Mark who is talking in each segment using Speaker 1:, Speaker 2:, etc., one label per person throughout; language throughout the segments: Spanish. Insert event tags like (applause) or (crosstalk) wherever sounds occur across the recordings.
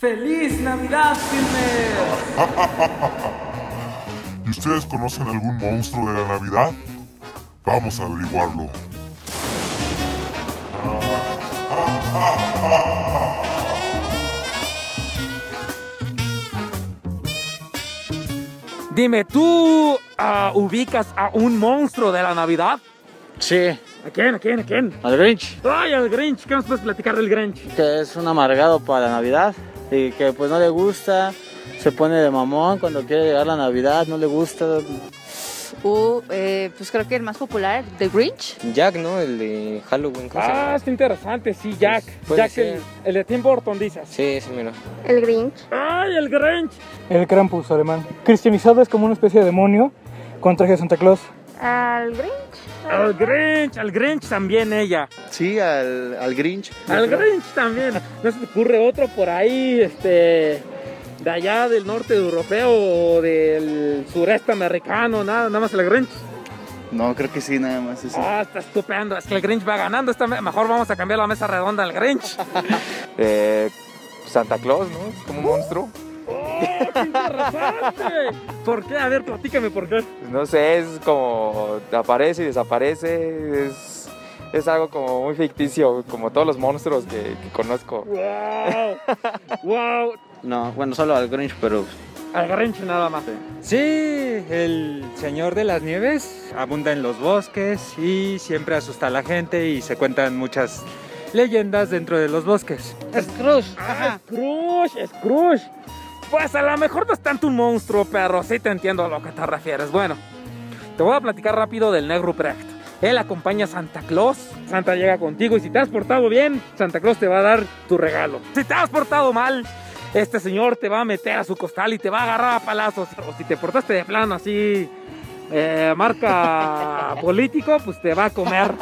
Speaker 1: ¡Feliz Navidad, Filmer! (laughs)
Speaker 2: ¿Y ustedes conocen algún monstruo de la Navidad? Vamos a averiguarlo.
Speaker 1: Dime, ¿tú ah, ubicas a un monstruo de la Navidad?
Speaker 3: Sí,
Speaker 1: ¿A quién? ¿A quién? ¿A quién?
Speaker 3: al Grinch,
Speaker 1: ¡Ay, el Grinch! ¿Qué nos puedes platicar del Grinch?
Speaker 3: que es un amargado para la Navidad y que pues no le gusta, se pone de mamón cuando quiere llegar la Navidad, no le gusta.
Speaker 4: Uh, eh, pues creo que el más popular, The Grinch.
Speaker 5: Jack, ¿no? El de Halloween. ¿cómo se
Speaker 1: Ah, está interesante, sí, Jack.
Speaker 5: Puede
Speaker 1: Jack, el, el de Tim Burton, dices.
Speaker 5: Sí, sí, mira.
Speaker 6: El Grinch.
Speaker 1: ¡Ay, el Grinch!
Speaker 7: El Krampus alemán. Cristianizado es como una especie de demonio con traje de Santa Claus.
Speaker 6: Al Grinch.
Speaker 1: El Grinch, al Grinch también ella.
Speaker 8: Sí, al, al Grinch.
Speaker 1: Al Grinch también. ¿No se te ocurre otro por ahí, este, de allá del norte europeo o del sureste americano? Nada, nada más el Grinch.
Speaker 8: No, creo que sí, nada más eso.
Speaker 1: Ah, está estupendo. Es que el Grinch va ganando. Esta me- mejor vamos a cambiar la mesa redonda al Grinch. (laughs)
Speaker 5: Eh, Santa Claus, ¿no? Como un monstruo.
Speaker 1: ¡Oh, qué interesante! ¿Por qué? A ver, platícame por qué.
Speaker 5: No sé, es como aparece y desaparece. Es, es algo como muy ficticio, como todos los monstruos que, que conozco.
Speaker 1: ¡Wow! ¡Wow!
Speaker 3: No, bueno, solo al Grinch, pero
Speaker 1: Al Grinch nada más.
Speaker 9: Sí, el Señor de las Nieves abunda en los bosques y siempre asusta a la gente y se cuentan muchas leyendas dentro de los bosques.
Speaker 4: Scrooge.
Speaker 1: Ah, Scrooge, Scrooge. Pues a lo mejor no es tanto un monstruo, pero sí te entiendo a lo que te refieres. Bueno, te voy a platicar rápido del Negro Precht. Él acompaña a Santa Claus. Santa llega contigo y si te has portado bien, Santa Claus te va a dar tu regalo. Si te has portado mal, este señor te va a meter a su costal y te va a agarrar a palazos. O si te portaste de plano así, eh, marca (laughs) político, pues te va a comer.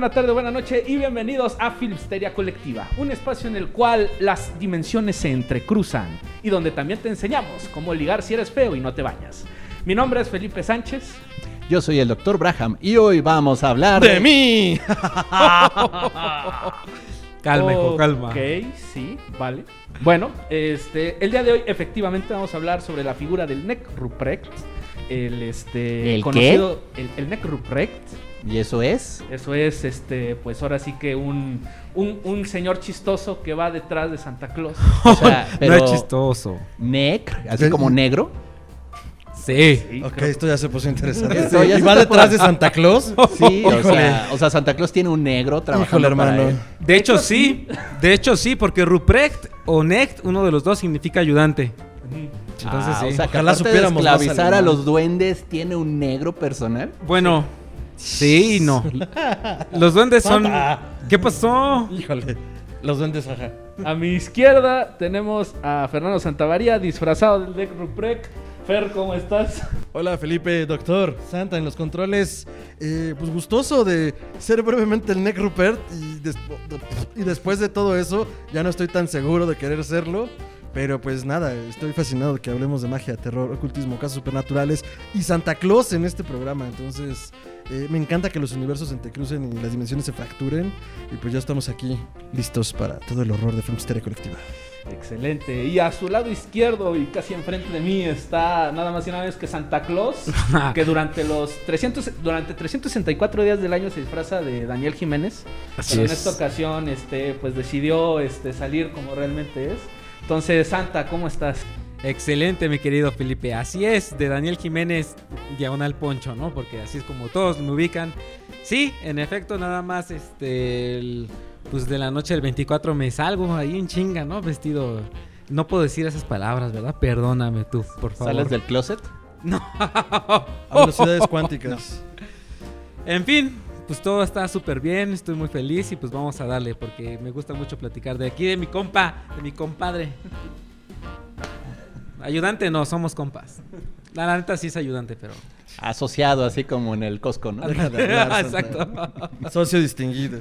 Speaker 10: Buena tarde, buena noche y bienvenidos a Filmsteria Colectiva, un espacio en el cual las dimensiones se entrecruzan y donde también te enseñamos cómo ligar si eres feo y no te bañas. Mi nombre es Felipe Sánchez.
Speaker 11: Yo soy el Dr. Braham y hoy vamos a hablar
Speaker 9: ¡De mí! (laughs)
Speaker 10: Calma,
Speaker 9: hijo, calma.
Speaker 10: Ok, sí, vale. Bueno, este, el día de hoy efectivamente vamos a hablar sobre la figura del Neck Ruprecht, el este
Speaker 11: ¿El
Speaker 10: conocido el, el Neck Ruprecht.
Speaker 11: ¿Y eso es?
Speaker 10: Eso es, este, pues ahora sí que un, un, un señor chistoso que va detrás de Santa Claus. (laughs)
Speaker 11: O sea, pero (laughs)
Speaker 9: No es chistoso.
Speaker 11: Neck, así como negro.
Speaker 9: Sí.
Speaker 7: Ok, esto ya se puso interesante. (laughs)
Speaker 11: Ya
Speaker 7: ¿Y va detrás
Speaker 11: por-
Speaker 7: de Santa Claus?
Speaker 11: Sí, o sea, o sea, Santa Claus tiene un negro trabajando
Speaker 7: Híjole,
Speaker 11: para
Speaker 7: hermano.
Speaker 11: él.
Speaker 9: De hecho, sí. De hecho, sí, porque Ruprecht o Necht, uno de los dos, significa ayudante. Entonces,
Speaker 11: Ah,
Speaker 9: sí.
Speaker 11: O sea, que
Speaker 7: Ojalá
Speaker 11: de
Speaker 7: supiéramos más
Speaker 11: esclavizar a los duendes, tiene un negro personal.
Speaker 9: Bueno, sí y no. (laughs) Los duendes son. ¿Qué pasó?
Speaker 7: Híjole. Los duendes, ajá.
Speaker 10: A mi izquierda tenemos a Fernando Santavaría disfrazado del Neck Ruprecht. Fer, ¿cómo estás?
Speaker 7: Hola Felipe, doctor Santa en los controles. Eh, pues gustoso de ser brevemente el Neck Rupert y, des- y después de todo eso ya no estoy tan seguro de querer serlo. Pero pues nada, estoy fascinado que hablemos de magia, terror, ocultismo, casos supernaturales y Santa Claus en este programa. Entonces eh, me encanta que los universos se entrecrucen y las dimensiones se fracturen. Y pues ya estamos aquí listos para todo el horror de Filmsteria Colectiva.
Speaker 10: Excelente. Y a su lado izquierdo y casi enfrente de mí está nada más y nada menos que Santa Claus, (laughs) que durante los 300, durante 364 días del año se disfraza de Daniel Jiménez.
Speaker 9: Así
Speaker 10: pero
Speaker 9: es.
Speaker 10: en esta ocasión, este, pues decidió este, salir como realmente es. Entonces, Santa, ¿cómo estás?
Speaker 9: Excelente, mi querido Felipe. Así es, de Daniel Jiménez, diagonal poncho, ¿no? Porque así es como todos me ubican. Sí, en efecto, nada más, este, el- pues de la noche del 24 me salgo ahí en chinga, ¿no? Vestido. No puedo decir esas palabras, ¿verdad? Perdóname tú, por favor.
Speaker 11: ¿Sales del closet? (laughs)
Speaker 9: No.
Speaker 7: A velocidades cuánticas.
Speaker 9: En fin, pues todo está súper bien, estoy muy feliz y pues vamos a darle porque me gusta mucho platicar de aquí, de mi compa, de mi compadre. Ayudante no, somos compas. La, la neta sí es ayudante, pero.
Speaker 11: Asociado, así como en el Costco, ¿no?
Speaker 7: Deja de hablar,
Speaker 9: Exacto.
Speaker 7: Socio distinguido.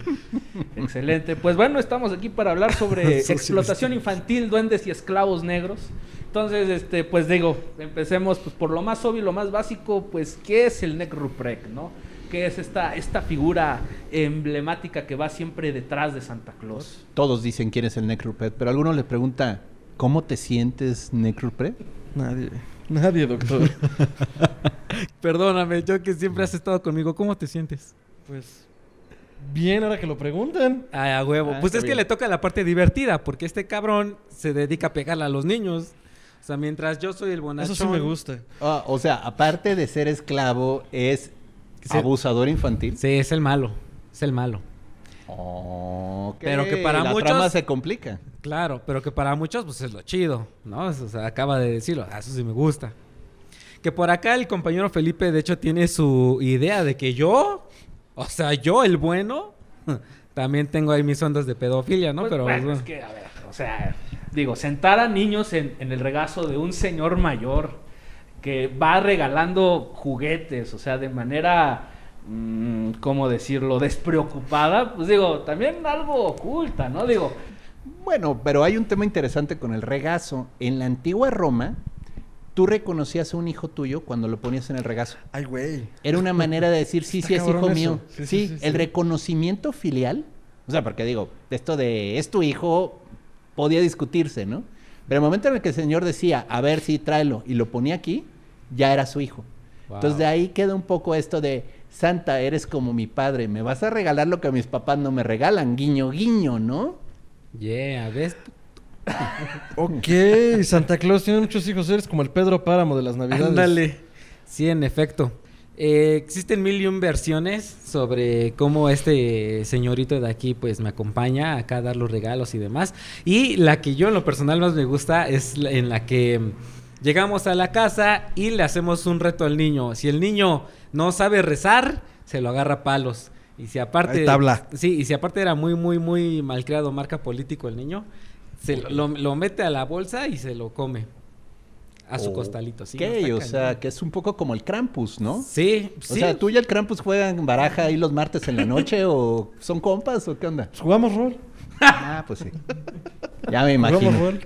Speaker 10: Excelente. Pues bueno, estamos aquí para hablar sobre (laughs) explotación infantil, duendes y esclavos negros. Entonces, este, pues digo, empecemos pues, por lo más obvio, lo más básico, pues, ¿qué es el Neck Ruprek, no? ¿Qué es esta, esta figura emblemática que va siempre detrás de Santa Claus?
Speaker 11: Todos dicen quién es el Necrupet, pero alguno le pregunta, ¿cómo te sientes, Necrupet?
Speaker 7: Nadie. Nadie, doctor. (laughs)
Speaker 9: Perdóname, yo que siempre has estado conmigo, ¿cómo te sientes?
Speaker 7: Pues. Bien, ahora que lo preguntan.
Speaker 9: Ay, a huevo.
Speaker 11: Ah,
Speaker 9: pues es que le toca la parte divertida, porque este cabrón se dedica a pegarle a los niños. O sea, mientras yo soy el bonachón.
Speaker 7: Eso sí me gusta.
Speaker 11: Ah, o sea, aparte de ser esclavo, es. Abusador infantil.
Speaker 9: Sí, es el malo. Es el malo.
Speaker 11: Ok,
Speaker 9: Pero que para
Speaker 11: la
Speaker 9: muchos-
Speaker 11: trama se complica.
Speaker 9: Claro, pero que para muchos, pues es lo chido, ¿no? O sea, acaba de decirlo. Ah, Eso sí me gusta. Que por acá el compañero Felipe, de hecho, tiene su idea de que yo, o sea, yo, el bueno, (laughs) también tengo ahí mis ondas de pedofilia, ¿no?
Speaker 10: Pues,
Speaker 9: pero
Speaker 10: bueno,
Speaker 9: bueno.
Speaker 10: es que, a ver, o sea, digo, sentar a niños en, en el regazo de un señor mayor que va regalando juguetes, o sea, de manera, mm, ¿cómo decirlo?, despreocupada, pues digo, también algo oculta, ¿no? Digo,
Speaker 11: Bueno, pero hay un tema interesante con el regazo. En la antigua Roma, tú reconocías a un hijo tuyo cuando lo ponías en el regazo.
Speaker 7: Ay, güey.
Speaker 11: Era una manera de decir, sí, sí, es hijo mío.
Speaker 7: Sí,
Speaker 11: Sí,
Speaker 7: sí, sí,
Speaker 11: el
Speaker 7: sí.
Speaker 11: reconocimiento filial. O sea, porque digo, esto de es tu hijo podía discutirse, ¿no? Pero el momento en el que el señor decía, a ver, sí, tráelo, y lo ponía aquí, ya era su hijo.
Speaker 9: Wow.
Speaker 11: Entonces de ahí queda un poco esto de, Santa, eres como mi padre, me vas a regalar lo que mis papás no me regalan, guiño, guiño, ¿no?
Speaker 9: Yeah, ¿ves? (laughs)
Speaker 7: Ok, Santa Claus tiene muchos hijos. Eres como el Pedro Páramo de las Navidades.
Speaker 9: Ándale. Sí, en efecto. Eh, existen mil y un versiones sobre cómo este señorito de aquí pues me acompaña acá a dar los regalos y demás. Y la que yo en lo personal más me gusta es la- en la que llegamos a la casa y le hacemos un reto al niño. Si el niño no sabe rezar, se lo agarra a palos. Y si aparte...
Speaker 7: Tabla.
Speaker 9: Sí, y si aparte era muy, muy, muy malcriado, marca político el niño, se lo, lo- lo mete a la bolsa y se lo come. A su costalito, sí.
Speaker 11: Ok, o sea, que es un poco como el Krampus, ¿no?
Speaker 9: Sí,
Speaker 11: O
Speaker 9: sí.
Speaker 11: sea, ¿tú y el Krampus juegan baraja ahí los martes en la noche o son compas o qué onda?
Speaker 7: Pues jugamos rol. (laughs)
Speaker 11: Ah, pues sí. Ya me
Speaker 7: Jugamos
Speaker 11: imagino.
Speaker 7: rol.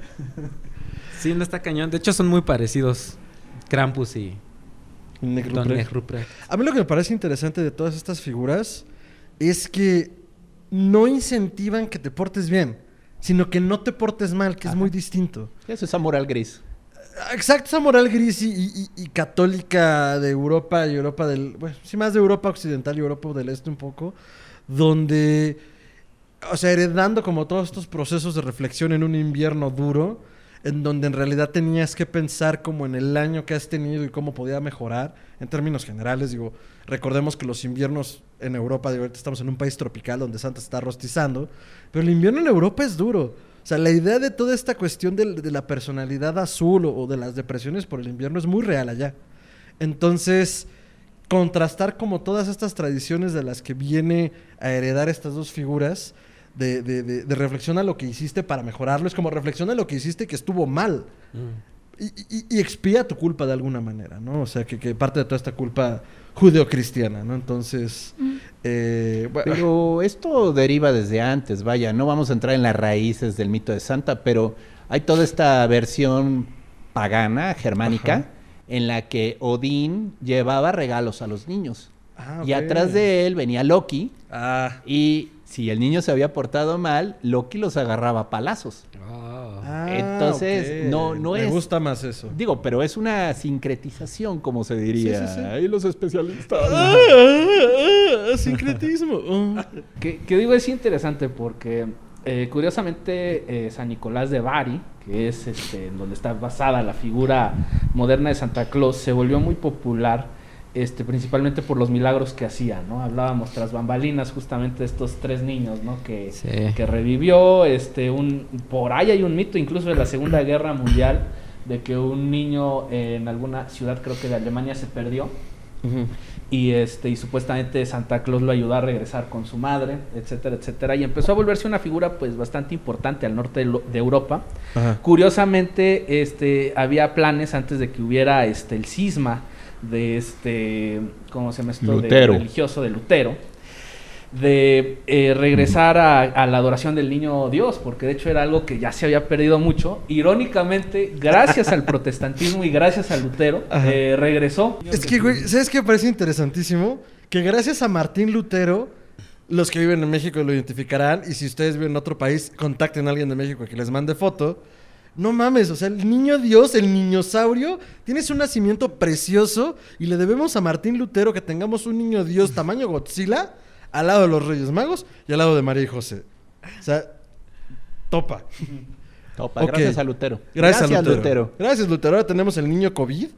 Speaker 9: Sí, no está cañón. De hecho, son muy parecidos. Krampus y Don.
Speaker 7: A mí lo que me parece interesante de todas estas figuras es que no incentivan que te portes bien, sino que no te portes mal, que es muy distinto.
Speaker 11: Eso es moral gris.
Speaker 7: Exacto, esa moral gris y, y- católica de Europa y Europa del... Bueno, sí, más de Europa occidental y Europa del Este un poco, donde, o sea, heredando como todos estos procesos de reflexión en un invierno duro, en donde en realidad tenías que pensar como en el año que has tenido y cómo podía mejorar, en términos generales, digo, recordemos que los inviernos en Europa, digo, ahorita estamos en un país tropical donde Santa está rostizando, pero el invierno en Europa es duro. O sea, la idea de toda esta cuestión de, la personalidad azul o, de las depresiones por el invierno es muy real allá. Entonces, contrastar como todas estas tradiciones de las que viene a heredar estas dos figuras, de, reflexión a lo que hiciste para mejorarlo, es como reflexión a lo que hiciste que estuvo mal. Y, y- y expía tu culpa de alguna manera, ¿no? O sea, que, que parte de toda esta culpa judeocristiana, ¿no? Entonces, eh, bueno,
Speaker 11: Pero esto deriva desde antes, vaya, no vamos a entrar en las raíces del mito de Santa, pero hay toda esta versión pagana, germánica,
Speaker 7: Ajá.
Speaker 11: en la que Odín llevaba regalos a los niños.
Speaker 7: Ah,
Speaker 11: Y atrás de él venía Loki,
Speaker 7: Ah,
Speaker 11: y si el niño se había portado mal, Loki los agarraba a palazos.
Speaker 7: ah,
Speaker 11: Entonces,
Speaker 7: ok.
Speaker 11: no- no
Speaker 7: Me
Speaker 11: es-
Speaker 7: gusta más eso.
Speaker 11: Digo, pero es una sincretización, como se diría.
Speaker 7: Sí, sí, sí.
Speaker 11: Ahí los especialistas.
Speaker 7: Ah, ah, ah, sincretismo. Ah. (laughs)
Speaker 10: Que, que digo, es interesante porque eh, curiosamente eh, San Nicolás de Bari, que es este, en donde está basada la figura moderna de Santa Claus, se volvió muy popular. Este, principalmente por los milagros que hacía, ¿no? Hablábamos tras bambalinas justamente de estos tres niños, ¿no? Que,
Speaker 9: Sí.
Speaker 10: que revivió, este, un, por ahí hay un mito incluso de la Segunda Guerra Mundial, de que un niño en alguna ciudad, creo que de Alemania, se perdió Y este, y supuestamente Santa Claus lo ayudó a regresar con su madre, etcétera, etcétera. Y empezó a volverse una figura pues bastante importante al norte de, lo- de Europa.
Speaker 7: Ajá.
Speaker 10: Curiosamente, este, había planes antes de que hubiera este el cisma de este, ¿cómo se llama esto? De
Speaker 11: Lutero.
Speaker 10: religioso de Lutero, de eh, regresar a, a la adoración del niño Dios, porque de hecho era algo que ya se había perdido mucho. Irónicamente, gracias al (laughs) protestantismo y gracias a Lutero, eh, regresó.
Speaker 7: Es que, güey, ¿sabes qué me parece interesantísimo? Que gracias a Martín Lutero, los que viven en México lo identificarán. Y si ustedes viven en otro país, contacten a alguien de México que les mande foto. No mames, o sea, el niño Dios, el niñosaurio, tiene su nacimiento precioso. Y le debemos a Martín Lutero que tengamos un niño Dios tamaño Godzilla al lado de los Reyes Magos y al lado de María y José. O sea, topa.
Speaker 11: Topa, gracias a Lutero.
Speaker 7: Gracias, a Lutero.
Speaker 11: Lutero.
Speaker 7: Gracias, Lutero. Ahora tenemos el niño COVID.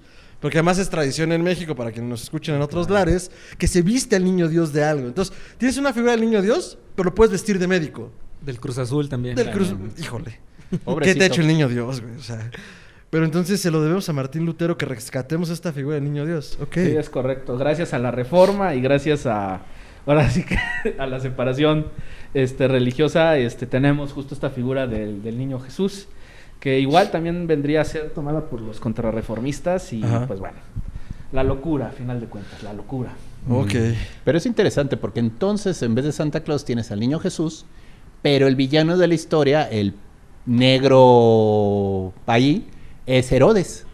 Speaker 7: Porque además es tradición en México, para quienes nos escuchen en otros lares, que se viste al niño Dios de algo. Entonces, tienes una figura del niño Dios, pero lo puedes vestir de médico.
Speaker 9: Del Cruz Azul también.
Speaker 7: Del cruz. Híjole. ¿Qué te ha hecho el niño Dios, güey? O sea. Pero entonces se lo debemos a Martín Lutero que rescatemos esta figura del niño Dios. Ok.
Speaker 10: Sí, es correcto. Gracias a la reforma y gracias a ahora sí que (laughs) a la separación este, religiosa, este, tenemos justo esta figura del, del niño Jesús, que igual también vendría a ser tomada por los contrarreformistas y
Speaker 7: Ajá.
Speaker 10: pues bueno, la locura, a final de cuentas, la locura.
Speaker 7: Ok.
Speaker 11: Pero es interesante porque entonces en vez de Santa Claus tienes al niño Jesús, pero el villano de la historia, el negro ahí, es Herodes.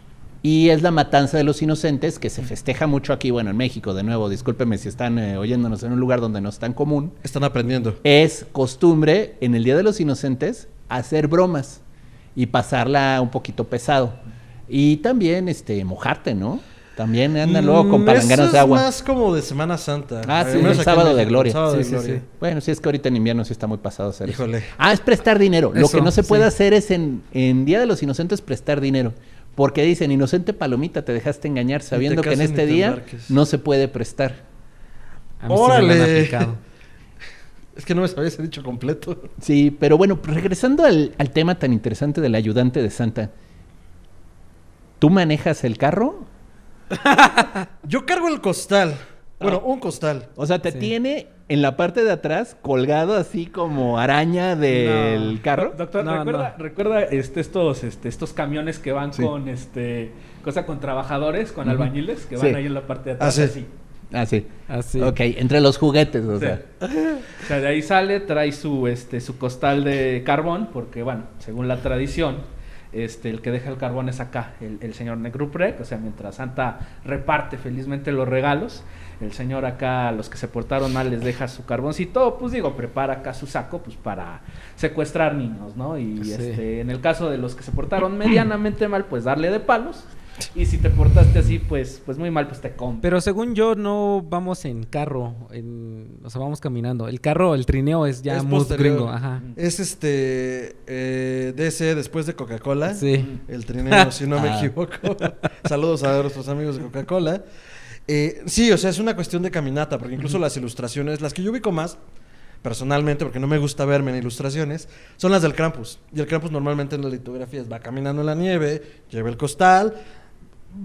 Speaker 11: Y es la matanza de los inocentes que se festeja mucho aquí, bueno, en México, de nuevo, discúlpeme si están eh, oyéndonos en un lugar donde no es tan común.
Speaker 7: Están aprendiendo.
Speaker 11: Es costumbre en el Día de los Inocentes hacer bromas y pasarla un poquito pesado. Y también este mojarte, ¿no? También andan luego con
Speaker 7: Mm,
Speaker 11: palanganas
Speaker 7: eso
Speaker 11: de agua.
Speaker 7: Es más como de Semana Santa.
Speaker 11: Ah, sí, el sábado de gloria.
Speaker 7: de
Speaker 11: Sí, sí,
Speaker 7: gloria.
Speaker 11: sí. Bueno, sí es que ahorita en invierno sí está muy pasado hacer eso.
Speaker 7: Híjole.
Speaker 11: Ah, es prestar dinero. Lo que no se puede
Speaker 9: sí.
Speaker 11: hacer es en, en Día de los Inocentes prestar dinero. Porque dicen, inocente palomita, te dejaste engañar sabiendo que en este
Speaker 7: te
Speaker 11: día
Speaker 7: embarques.
Speaker 11: no se puede prestar.
Speaker 9: A mí sí me lo han
Speaker 7: ¡Órale! (laughs) Es que no me sabía ese dicho completo.
Speaker 11: Sí, pero bueno, regresando al, al tema tan interesante del ayudante de Santa. ¿Tú manejas el carro?
Speaker 7: Yo cargo el costal. Bueno, un costal.
Speaker 11: O sea, te
Speaker 9: Sí.
Speaker 11: tiene en la parte de atrás colgado así como araña del
Speaker 10: No.
Speaker 11: carro.
Speaker 10: Doctor,
Speaker 9: No,
Speaker 10: recuerda,
Speaker 9: no.
Speaker 10: recuerda este, estos, este, estos camiones que van
Speaker 11: Sí.
Speaker 10: con este cosa con trabajadores, con albañiles, que
Speaker 11: Sí.
Speaker 10: van ahí en la parte de atrás
Speaker 7: Ah, sí.
Speaker 10: así.
Speaker 11: Ah, sí.
Speaker 9: Así.
Speaker 11: Ok, entre los juguetes, o
Speaker 10: Sí.
Speaker 11: sea.
Speaker 10: O sea, de ahí sale, trae su, este, su costal de carbón, porque, bueno, según la tradición, este, el que deja el carbón es acá, el, el señor Negruprek, o sea, mientras Santa reparte felizmente los regalos, el señor acá, los que se portaron mal, les deja su carboncito, pues digo, prepara acá su saco, pues para secuestrar niños, ¿no? Y
Speaker 9: Sí.
Speaker 10: este, en el caso de los que se portaron medianamente mal, pues darle de palos, y si te portaste así, pues, pues muy mal, pues te compra.
Speaker 9: Pero según yo, no vamos en carro. En... O sea, vamos caminando. El carro, el trineo es ya
Speaker 7: Es
Speaker 9: muy gringo. Ajá.
Speaker 7: Es este eh, DC después de Coca-Cola.
Speaker 9: Sí.
Speaker 7: El trineo, (laughs) si no me
Speaker 11: Ah.
Speaker 7: equivoco. (laughs) Saludos a nuestros amigos de Coca-Cola. Eh, sí, o sea, es una cuestión de caminata, porque incluso las ilustraciones, las que yo ubico más, personalmente, porque no me gusta verme en ilustraciones, son las del Krampus. Y el Krampus normalmente en las litografías va caminando en la nieve, lleva el costal,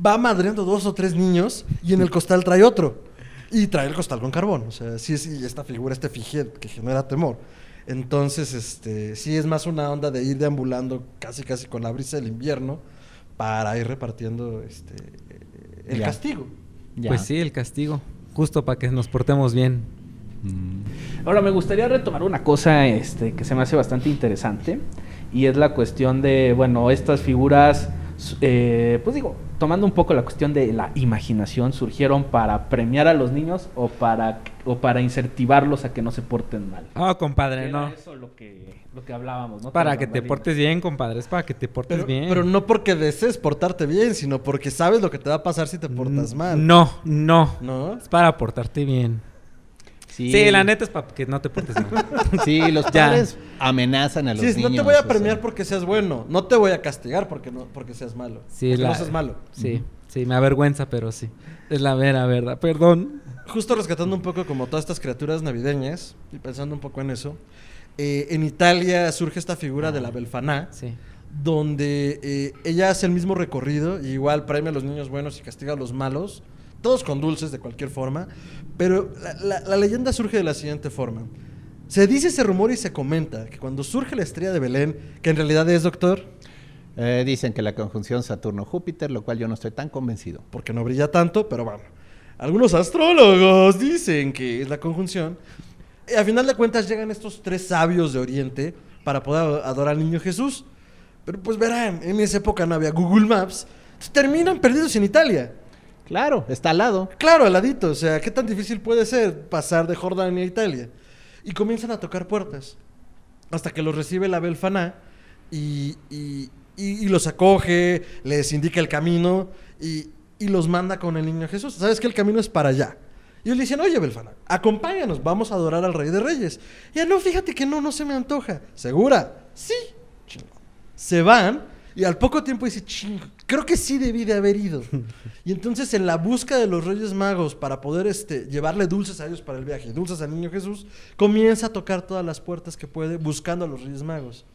Speaker 7: va madreando dos o tres niños y en el costal trae otro. Y trae el costal con carbón. O sea, sí y esta figura, este fijet que genera temor. Entonces, este, sí es más una onda de ir deambulando casi casi con la brisa del invierno para ir repartiendo este el
Speaker 11: Ya.
Speaker 7: castigo.
Speaker 11: Ya.
Speaker 9: Pues sí, el castigo. Justo para que nos portemos bien.
Speaker 11: Mm.
Speaker 10: Ahora me gustaría retomar una cosa este, que se me hace bastante interesante y es la cuestión de, bueno, estas figuras, eh, pues digo, tomando un poco la cuestión de la imaginación, surgieron para premiar a los niños o para, o para incentivarlos a que no se porten mal.
Speaker 9: Ah, compadre,
Speaker 10: Era
Speaker 9: no.
Speaker 10: eso lo que, lo que hablábamos, ¿no?
Speaker 9: Para que te portes bien, compadre. Es para que te portes
Speaker 7: Pero,
Speaker 9: bien.
Speaker 7: pero no porque desees portarte bien, sino porque sabes lo que te va a pasar si te portas mal.
Speaker 9: No, no.
Speaker 7: ¿No?
Speaker 9: Es para portarte bien.
Speaker 11: Sí,
Speaker 9: Sí, la neta es para que no te portes bien. (laughs)
Speaker 11: Sí, los
Speaker 9: Ya.
Speaker 11: padres amenazan a los
Speaker 7: Sí,
Speaker 11: niños.
Speaker 7: no te voy a
Speaker 11: o
Speaker 7: premiar
Speaker 11: sea.
Speaker 7: porque seas bueno, no te voy a castigar porque no porque seas malo.
Speaker 9: Sí,
Speaker 7: porque
Speaker 9: la-
Speaker 7: no seas malo.
Speaker 9: Sí, sí, me avergüenza, pero sí. Es la vera verdad. Perdón.
Speaker 7: Justo rescatando un poco como todas estas criaturas navideñas y pensando un poco en eso, eh, en Italia surge esta figura de la Belfaná,
Speaker 9: Sí.
Speaker 7: donde eh, ella hace el mismo recorrido y igual premia a los niños buenos y castiga a los malos. Todos con dulces de cualquier forma, pero la, la- la leyenda surge de la siguiente forma. Se dice, se rumora y se comenta que cuando surge la estrella de Belén, que en realidad es doctor,
Speaker 11: Eh, dicen que la conjunción Saturno-Júpiter, lo cual yo no estoy tan convencido.
Speaker 7: porque no brilla tanto, pero bueno. Algunos astrólogos dicen que es la conjunción. Y a final de cuentas llegan estos tres sabios de Oriente para poder adorar al niño Jesús. Pero pues verán, en esa época no había Google Maps. Entonces, terminan perdidos en Italia.
Speaker 11: Claro, está al lado.
Speaker 7: Claro, al ladito. O sea, ¿qué tan difícil puede ser pasar de Jordania a Italia? Y comienzan a tocar puertas. Hasta que los recibe la Belfaná y, y- y- los acoge, les indica el camino y, los manda con el niño Jesús. ¿Sabes que el camino es para allá? Y ellos le dicen, oye, Belfaná, acompáñanos, vamos a adorar al Rey de Reyes. Y ya no, fíjate que no, no se me antoja. ¿Segura? Sí. Se van y al poco tiempo dice, chingo, creo que sí debí de haber ido. (laughs) y entonces en la busca de los Reyes Magos para poder este, llevarle dulces a ellos para el viaje, dulces al niño Jesús, comienza a tocar todas las puertas que puede buscando a los Reyes Magos.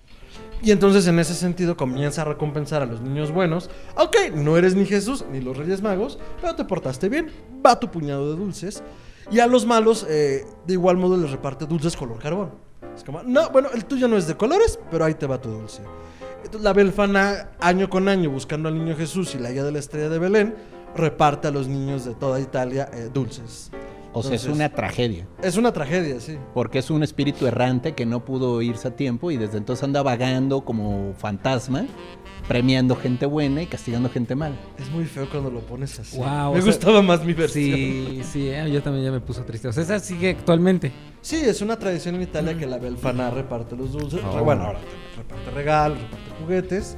Speaker 7: Y entonces en ese sentido comienza a recompensar a los niños buenos. Ok, no eres ni Jesús ni los Reyes Magos, pero te portaste bien. Va tu puñado de dulces. Y a los malos, eh, de igual modo, les reparte dulces color carbón. Es como, no, bueno, el tuyo no es de colores, pero ahí te va tu dulce. Entonces la Belfana, año con año, buscando al niño Jesús y la guía de la estrella de Belén, reparte a los niños de toda Italia eh, dulces.
Speaker 11: O sea, es
Speaker 7: Entonces,
Speaker 11: una tragedia.
Speaker 7: Es una tragedia, sí.
Speaker 11: Porque es un espíritu errante que no pudo irse a tiempo y desde entonces anda vagando como fantasma, premiando gente buena y castigando gente mala.
Speaker 7: Es muy feo cuando lo pones así.
Speaker 9: Wow,
Speaker 7: Me
Speaker 9: o sea,
Speaker 7: gustaba más mi versión.
Speaker 9: Sí, sí, eh, yo también ya me puso triste. O sea, esa sigue actualmente.
Speaker 7: Sí, es una tradición en Italia que la Belfana reparte los dulces.
Speaker 9: Oh.
Speaker 7: Bueno, ahora reparte regalos, reparte juguetes.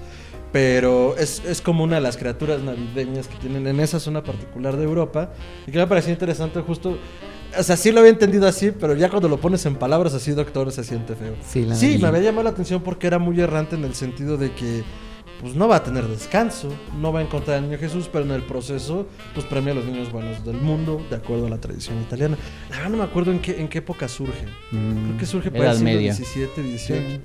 Speaker 7: Pero es, es como una de las criaturas navideñas que tienen en esa zona particular de Europa. Y que me pareció interesante justo... O sea, sí lo había entendido así, pero ya cuando lo pones en palabras así, doctor, se siente feo.
Speaker 9: Sí, la
Speaker 7: Sí, me había llamado la atención porque era muy errante en el sentido de que pues no va a tener descanso, no va a encontrar al niño Jesús, pero en el proceso pues premia a los niños buenos del mundo, de acuerdo a la tradición italiana. La verdad no me acuerdo en qué, en qué época surge. Creo que surge para el siglo
Speaker 11: media.
Speaker 7: 17, 18.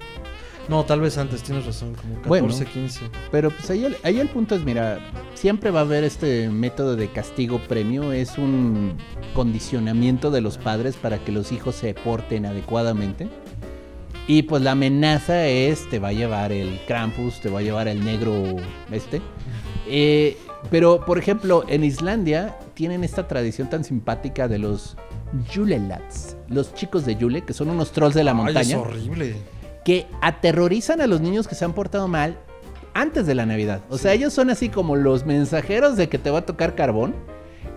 Speaker 7: No, tal vez antes, tienes razón, como 14,
Speaker 11: Bueno.
Speaker 7: 15.
Speaker 11: Pero pues ahí el, ahí el punto es, mira, siempre va a haber este método de castigo-premio, es un condicionamiento de los padres para que los hijos se porten adecuadamente. Y pues la amenaza es, te va a llevar el Krampus, te va a llevar el negro este. Eh, pero, por ejemplo, en Islandia tienen esta tradición tan simpática de los Julelats, los chicos de Yule, que son unos trolls de la
Speaker 7: Ay,
Speaker 11: montaña
Speaker 7: es horrible.
Speaker 11: que aterrorizan a los niños que se han portado mal antes de la Navidad. O sea, ellos son así como los mensajeros de que te va a tocar carbón.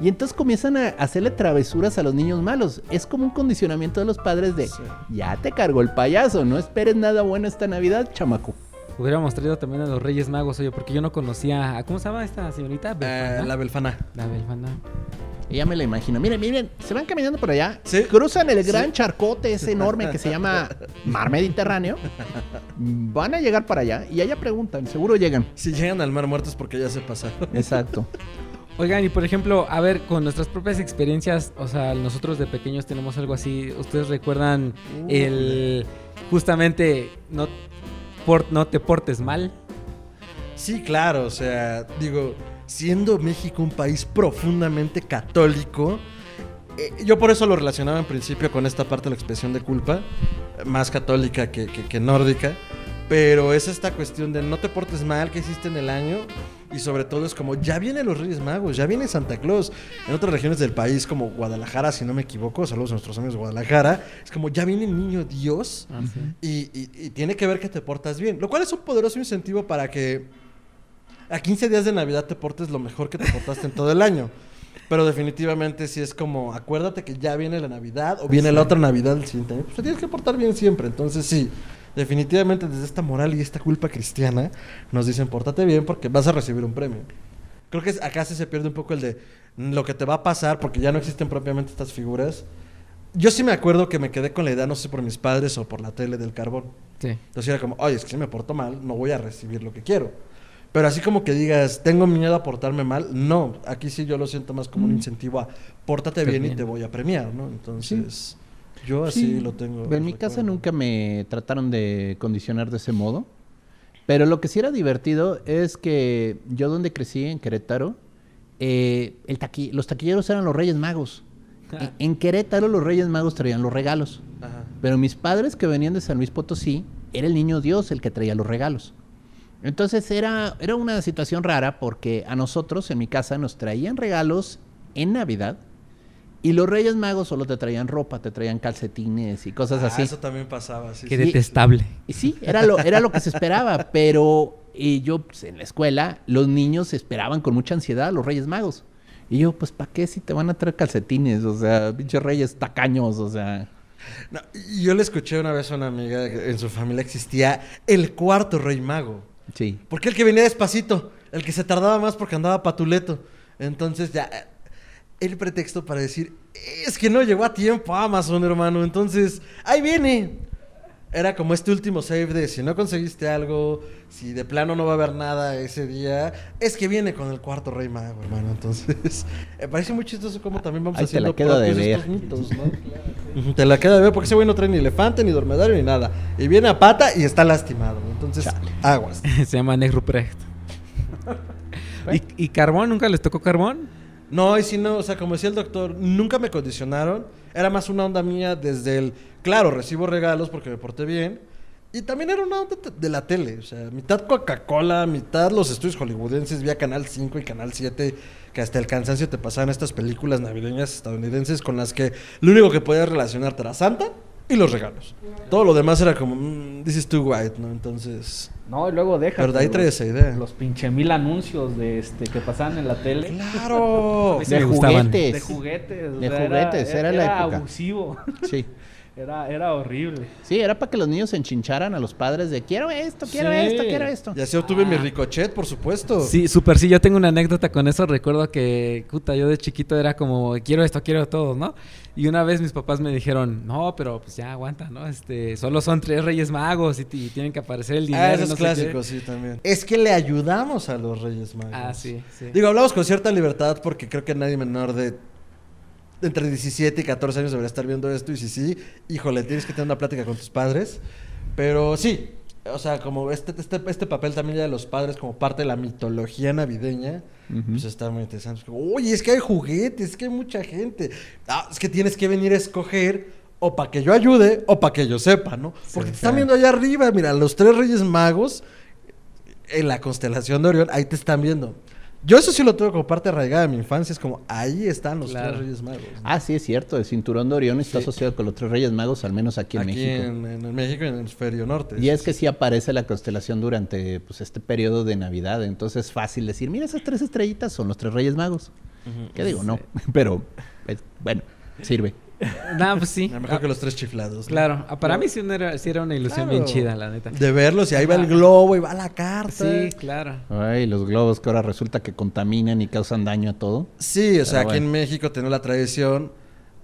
Speaker 11: Y entonces comienzan a hacerle travesuras a los niños malos. Es como un condicionamiento de los padres de, ya te cargó el payaso, no esperes nada bueno esta Navidad, chamaco.
Speaker 9: Hubiéramos traído también a los Reyes Magos, oye, porque yo no conocía. a- ¿Cómo se llama esta señorita? ¿Belfana?
Speaker 7: Eh, la Belfana.
Speaker 9: La Belfana.
Speaker 11: Ya me la imagino. Miren, miren, se van caminando por allá, cruzan el gran charcote ese enorme que se llama (laughs) Mar Mediterráneo. Van a llegar para allá y allá preguntan, seguro llegan.
Speaker 7: Si llegan al mar muertos porque ya se pasaron.
Speaker 11: Exacto.
Speaker 9: Oigan, y por ejemplo, a ver, con nuestras propias experiencias, o sea, nosotros de pequeños tenemos algo así. ¿Ustedes recuerdan el justamente no, por- no te portes mal?
Speaker 7: Sí, claro, o sea, digo, siendo México un país profundamente católico, eh, yo por eso lo relacionaba en principio con esta parte de la expresión de culpa, más católica que, que- que nórdica, pero es esta cuestión de no te portes mal que hiciste en el año y sobre todo es como ya vienen los Reyes Magos, ya viene Santa Claus. En otras regiones del país como Guadalajara, si no me equivoco, saludos a nuestros amigos de Guadalajara, es como ya viene el niño Dios y, y- y tiene que ver que te portas bien, lo cual es un poderoso incentivo para que a 15 días de Navidad te portes lo mejor que te portaste en todo el año. Pero definitivamente si es como, acuérdate que ya viene la Navidad o viene la otra Navidad el siguiente año, pues te tienes que portar bien siempre. Entonces sí, definitivamente desde esta moral y esta culpa cristiana nos dicen, pórtate bien porque vas a recibir un premio. Creo que acá sí se pierde un poco el de lo que te va a pasar porque ya no existen propiamente estas figuras. Yo sí me acuerdo que me quedé con la idea, no sé por mis padres o por la tele del carbón.
Speaker 9: Sí.
Speaker 7: Entonces era como, oye, es que si me porto mal, no voy a recibir lo que quiero. Pero así como que digas, tengo miedo a portarme mal, no. Aquí sí yo lo siento más como un
Speaker 11: Mm.
Speaker 7: incentivo a pórtate bien, y te voy a premiar, ¿no? Entonces, yo así
Speaker 11: Sí.
Speaker 7: lo tengo.
Speaker 11: En mi casa nunca me trataron de condicionar de ese modo. Pero lo que sí era divertido es que yo donde crecí, en Querétaro, eh, el taqui- los taquilleros eran los Reyes Magos. En- En Querétaro los Reyes Magos traían los regalos.
Speaker 7: Ajá.
Speaker 11: Pero mis padres que venían de San Luis Potosí, era el niño Dios el que traía los regalos. Entonces era, era una situación rara porque a nosotros en mi casa nos traían regalos en Navidad y los Reyes Magos solo te traían ropa, te traían calcetines y cosas
Speaker 7: Ah,
Speaker 11: así.
Speaker 7: Eso también pasaba, sí.
Speaker 9: Qué
Speaker 7: sí.
Speaker 9: detestable.
Speaker 11: Y sí, era lo, era lo que se esperaba, (laughs) pero y yo pues, en la escuela los niños esperaban con mucha ansiedad a los Reyes Magos. Y yo, pues, ¿para qué si te van a traer calcetines? O sea, pinches reyes tacaños, o sea...
Speaker 7: No, yo le escuché una vez a una amiga que en su familia existía el cuarto rey mago.
Speaker 11: Sí.
Speaker 7: Porque el que venía despacito, el que se tardaba más porque andaba patuleto. Entonces ya el pretexto para decir, es que no llegó a tiempo Amazon, hermano. Entonces, ahí viene. Era como este último save de si no conseguiste algo, si de plano no va a haber nada ese día, es que viene con el cuarto rey mago, hermano. Entonces, (laughs) me parece muy chistoso cómo también vamos
Speaker 11: Ahí te la
Speaker 7: haciendo
Speaker 11: quedo de ver.
Speaker 7: estos mitos, ¿no? Te la queda de ver porque ese güey no trae ni elefante, ni dormidario, ni nada. Y viene a pata y está lastimado. Entonces, aguas. (laughs)
Speaker 9: Se llama Nick Ruprecht. ¿Y, ¿Y carbón? ¿Nunca les tocó carbón?
Speaker 7: No, y si no, o sea, como decía el doctor, nunca me condicionaron. Era más una onda mía desde el, claro, recibo regalos porque me porté bien. Y también era una onda de la tele, o sea, mitad Coca-Cola, mitad los estudios hollywoodenses, vía Canal 5 y Canal 7, que hasta el cansancio te pasaban estas películas navideñas estadounidenses con las que lo único que podías relacionarte era Santa y los regalos. Todo lo demás era como, mm, this is too white, ¿no? Entonces...
Speaker 10: No, y luego deja.
Speaker 7: Pero de ahí trae esa idea.
Speaker 10: Los pinche mil anuncios de este que pasaban en la tele.
Speaker 7: ¡Claro! (laughs)
Speaker 11: De juguetes.
Speaker 10: De juguetes.
Speaker 11: De juguetes, era la época.
Speaker 10: abusivo. (laughs)
Speaker 11: Sí.
Speaker 10: Era, era horrible.
Speaker 11: Sí, era para que los niños se enchincharan a los padres de quiero esto, quiero
Speaker 7: Sí.
Speaker 11: esto, quiero esto.
Speaker 7: Y así obtuve mi ricochet, por supuesto.
Speaker 9: Sí, súper sí. Yo tengo una anécdota con eso. Recuerdo que, puta, yo de chiquito era como, quiero esto, quiero todo, ¿no? Y una vez mis papás me dijeron, no, pero pues ya aguanta, ¿no? Este, solo son tres reyes magos y, tienen que aparecer el dinero.
Speaker 7: Ah, esos
Speaker 9: no
Speaker 7: clásicos, sí, también. Es que le ayudamos a los Reyes Magos.
Speaker 9: qué". Ah, sí, sí.
Speaker 7: Digo, hablamos con cierta libertad porque creo que nadie menor de entre 17 y 14 años debería estar viendo esto. Y si sí, híjole, tienes que tener una plática con tus padres. Pero sí, o sea, como este, este, este papel también ya de los padres como parte de la mitología navideña, pues está muy interesante. Es como, Oye, es que hay juguetes, es que hay mucha gente. Ah, es que tienes que venir a escoger o para que yo ayude o para que yo sepa, ¿no? Porque te están viendo allá arriba, mira, los tres reyes magos en la constelación de Orión, ahí te están viendo. Yo eso sí lo tengo como parte arraigada de mi infancia, es como, ahí están los
Speaker 9: Claro.
Speaker 7: tres reyes magos. ¿no?
Speaker 11: Ah, sí, es cierto. El cinturón de Orión está asociado con los tres reyes magos, al menos aquí en
Speaker 7: Aquí
Speaker 11: México.
Speaker 7: en, en el México y en el hemisferio norte.
Speaker 11: Y es que sí aparece la constelación durante pues, este periodo de Navidad. Entonces es fácil decir, mira, esas tres estrellitas son los tres reyes magos. ¿Qué digo? No. (laughs) Pero, pues, bueno, sirve. (laughs)
Speaker 9: No, pues sí.
Speaker 7: A lo mejor que los tres chiflados. ¿no?
Speaker 9: Claro, ah, para mí sí, era, sí era una ilusión bien chida, la neta.
Speaker 7: De verlos y ahí va el globo y va la carta.
Speaker 9: Sí, claro.
Speaker 11: Ay, los globos que ahora resulta que contaminan y causan daño a todo.
Speaker 7: Sí, o sea, aquí en México tenemos la tradición.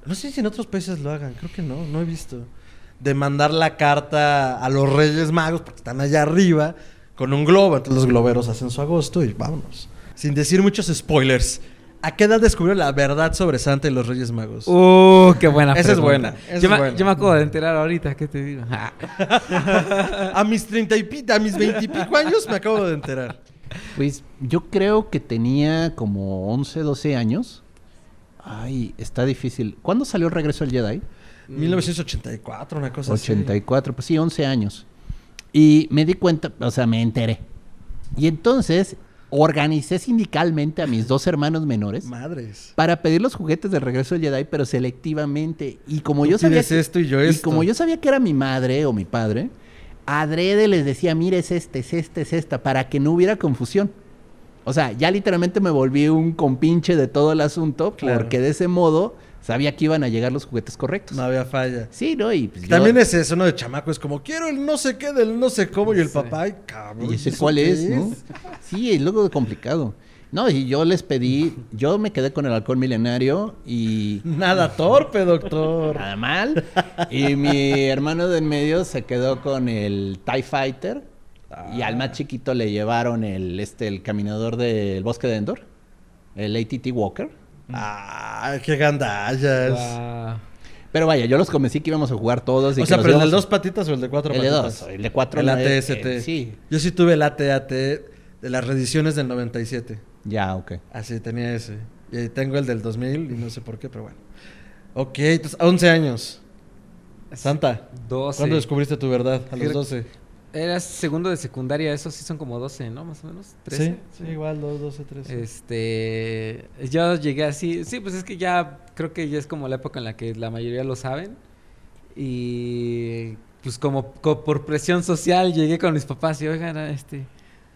Speaker 7: No sé si en otros países lo hagan, creo que no, no he visto. De mandar la carta a los Reyes Magos, porque están allá arriba, con un globo. Entonces los globeros hacen su agosto y vámonos. Sin decir muchos spoilers. ¿A qué edad descubrió la verdad sobre Santa y los Reyes Magos?
Speaker 9: Uh, qué buena
Speaker 7: Esa es buena, esa
Speaker 9: yo,
Speaker 7: es
Speaker 9: me,
Speaker 7: buena.
Speaker 9: yo me acabo de enterar ahorita, ¿qué te digo? Ah. (laughs)
Speaker 7: a mis treinta y pi- a mis veintipico años me acabo de enterar.
Speaker 11: Pues yo creo que tenía como 11, 12 años. Ay, está difícil. ¿Cuándo salió el regreso del Jedi?
Speaker 7: 1984, una cosa así.
Speaker 11: 84, pues sí, 11 años. Y me di cuenta, o sea, me enteré. Y entonces organicé sindicalmente a mis dos hermanos menores
Speaker 7: Madres.
Speaker 11: para pedir los juguetes de regreso del Jedi, pero selectivamente. Y como
Speaker 7: Tú
Speaker 11: yo sabía
Speaker 7: esto y yo esto.
Speaker 11: como yo sabía que era mi madre o mi padre, adrede les decía, mire, es este, es este, es esta, para que no hubiera confusión. O sea, ya literalmente me volví un compinche de todo el asunto,
Speaker 7: Claro.
Speaker 11: porque de ese modo sabía que iban a llegar los juguetes correctos.
Speaker 7: No había falla.
Speaker 11: Sí, ¿no? Y pues, yo-
Speaker 7: También es eso, ¿no? De chamaco, es como, quiero el no sé qué del no sé cómo, y el papá, ay, cabrón.
Speaker 11: ¿Y ese
Speaker 7: ¿eso
Speaker 11: cuál
Speaker 7: qué
Speaker 11: es, no? Sí, es luego complicado. No, y yo les pedí, yo me quedé con el halcón milenario y
Speaker 7: Nada torpe, doctor.
Speaker 11: nada mal. Y mi hermano de en medio se quedó con el TIE Fighter. Y al más chiquito le llevaron el, este, el caminador del bosque de Endor, el ATT Walker.
Speaker 7: Ah, qué gandallas.
Speaker 11: Pero vaya, yo los convencí que íbamos a jugar todos. Y
Speaker 7: O
Speaker 11: que
Speaker 7: sea,
Speaker 11: los
Speaker 7: pero el de dos patitas o el de cuatro
Speaker 11: El de
Speaker 7: patitas.
Speaker 11: dos, el de cuatro
Speaker 7: El
Speaker 11: no
Speaker 7: ATST.
Speaker 11: eh, sí.
Speaker 7: Yo sí tuve el AT-AT de las reediciones del 97.
Speaker 11: Ya, ok.
Speaker 7: Así tenía ese. Y ahí tengo el del 2000 y no sé por qué, pero bueno. Ok, entonces 11 años. Santa,
Speaker 9: 12.
Speaker 7: ¿cuándo descubriste tu verdad? A los
Speaker 9: Creo-
Speaker 7: 12.
Speaker 9: Era segundo de secundaria, esos sí son como 12, ¿no? Más o menos. 13.
Speaker 7: Sí, sí, igual, 2, 12, 13.
Speaker 9: Este, yo llegué así, sí, pues es que ya creo que ya es como la época en la que la mayoría lo saben y pues como, co- por presión social llegué con mis papás y oigan, este,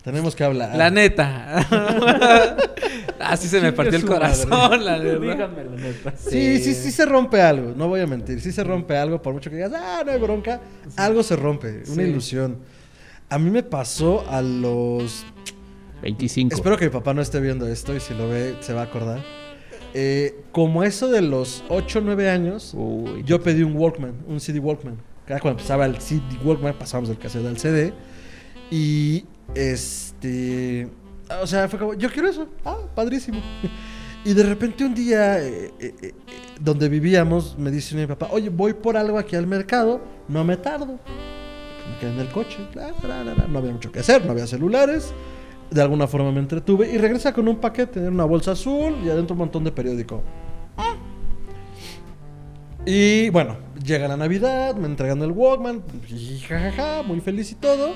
Speaker 7: Tenemos que hablar.
Speaker 9: la neta, (laughs) así se me partió el corazón,
Speaker 10: madre.
Speaker 9: la verdad.
Speaker 10: Díganme la neta.
Speaker 7: Sí, sí, sí se rompe algo, no voy a mentir. Sí se rompe algo, por mucho que digas, ah, no hay bronca, algo se rompe, una
Speaker 9: Sí.
Speaker 7: ilusión. A mí me pasó a los
Speaker 11: 25.
Speaker 7: Espero que mi papá no esté viendo esto y si lo ve se va a acordar. Eh, como eso de los 8 o 9 años,
Speaker 11: Uy,
Speaker 7: yo pedí un Walkman, un CD Walkman. Cada cuando empezaba el CD Walkman pasábamos del cassette al CD. Y este... O sea, fue como, yo quiero eso. Ah, padrísimo. Y de repente un día, eh, eh, eh, donde vivíamos, me dice mi papá, oye, voy por algo aquí al mercado, no me tardo. Me quedé en el coche, no había mucho que hacer, no había celulares. De alguna forma me entretuve y regresa con un paquete, una bolsa azul y adentro un montón de periódico. Y bueno, llega la Navidad, me entregan el Walkman, jajaja, muy feliz y todo.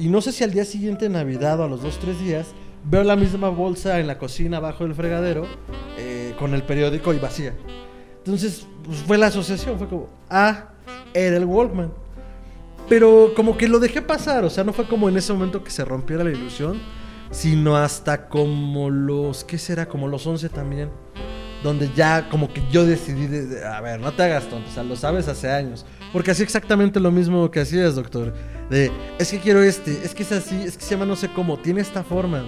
Speaker 7: Y no sé si al día siguiente Navidad o a los dos, tres días, veo la misma bolsa en la cocina abajo del fregadero eh, con el periódico y vacía. Entonces, pues, fue la asociación, fue como, ah, era el Walkman. Pero como que lo dejé pasar, o sea, no fue como en ese momento que se rompiera la ilusión, sino hasta como los, ¿qué será? Como los 11 también donde ya como que yo decidí, de, de, a ver, no te hagas tonto, o sea, lo sabes hace años. Porque hacía exactamente lo mismo que hacías, doctor. De, es que quiero este, es que es así, es que se llama no sé cómo, tiene esta forma.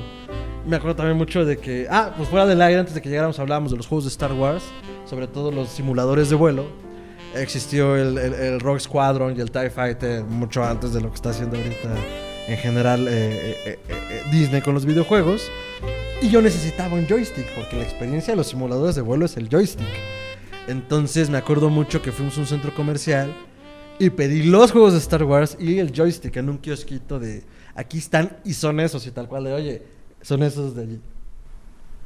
Speaker 7: Me acuerdo también mucho de que, ah, pues fuera del aire, antes de que llegáramos hablábamos de los juegos de Star Wars, sobre todo los simuladores de vuelo. Existió el, el, el Rogue Squadron y el TIE Fighter mucho antes de lo que está haciendo ahorita en general eh, eh, eh, eh, Disney con los videojuegos. Y yo necesitaba un joystick, porque la experiencia de los simuladores de vuelo es el joystick. Entonces me acuerdo mucho que fuimos a un centro comercial y pedí los juegos de Star Wars y el joystick en un kiosquito de aquí están y son esos y tal cual de oye, son esos de allí.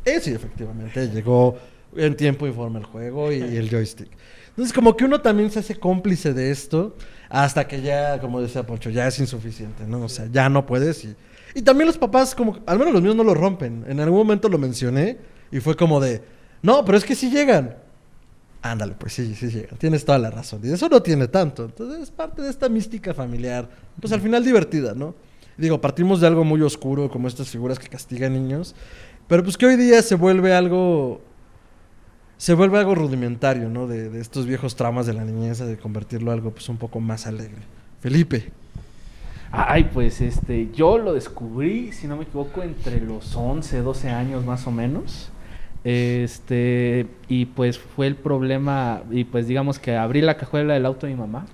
Speaker 7: Eso y efectivamente llegó en tiempo y forma el juego y, y (laughs) el joystick. Entonces como que uno también se hace cómplice de esto hasta que ya, como decía Poncho, ya es insuficiente, ¿no? O sea, ya no puedes y... Y también los papás, como, al menos los míos no lo rompen. En algún momento lo mencioné y fue como de, no, pero es que sí llegan. Ándale, pues sí, sí llegan. Tienes toda la razón. Y eso no tiene tanto. Entonces es parte de esta mística familiar. Pues al final divertida, ¿no? Digo, partimos de algo muy oscuro, como estas figuras que castigan niños. Pero pues que hoy día se vuelve algo. Se vuelve algo rudimentario, ¿no? De, de estos viejos tramas de la niñez, de convertirlo en algo pues un poco más alegre. Felipe.
Speaker 10: Ay, pues este, yo lo descubrí, si no me equivoco, entre los 11, 12 años más o menos. Este, y pues fue el problema, y pues digamos que abrí la cajuela del auto de mi mamá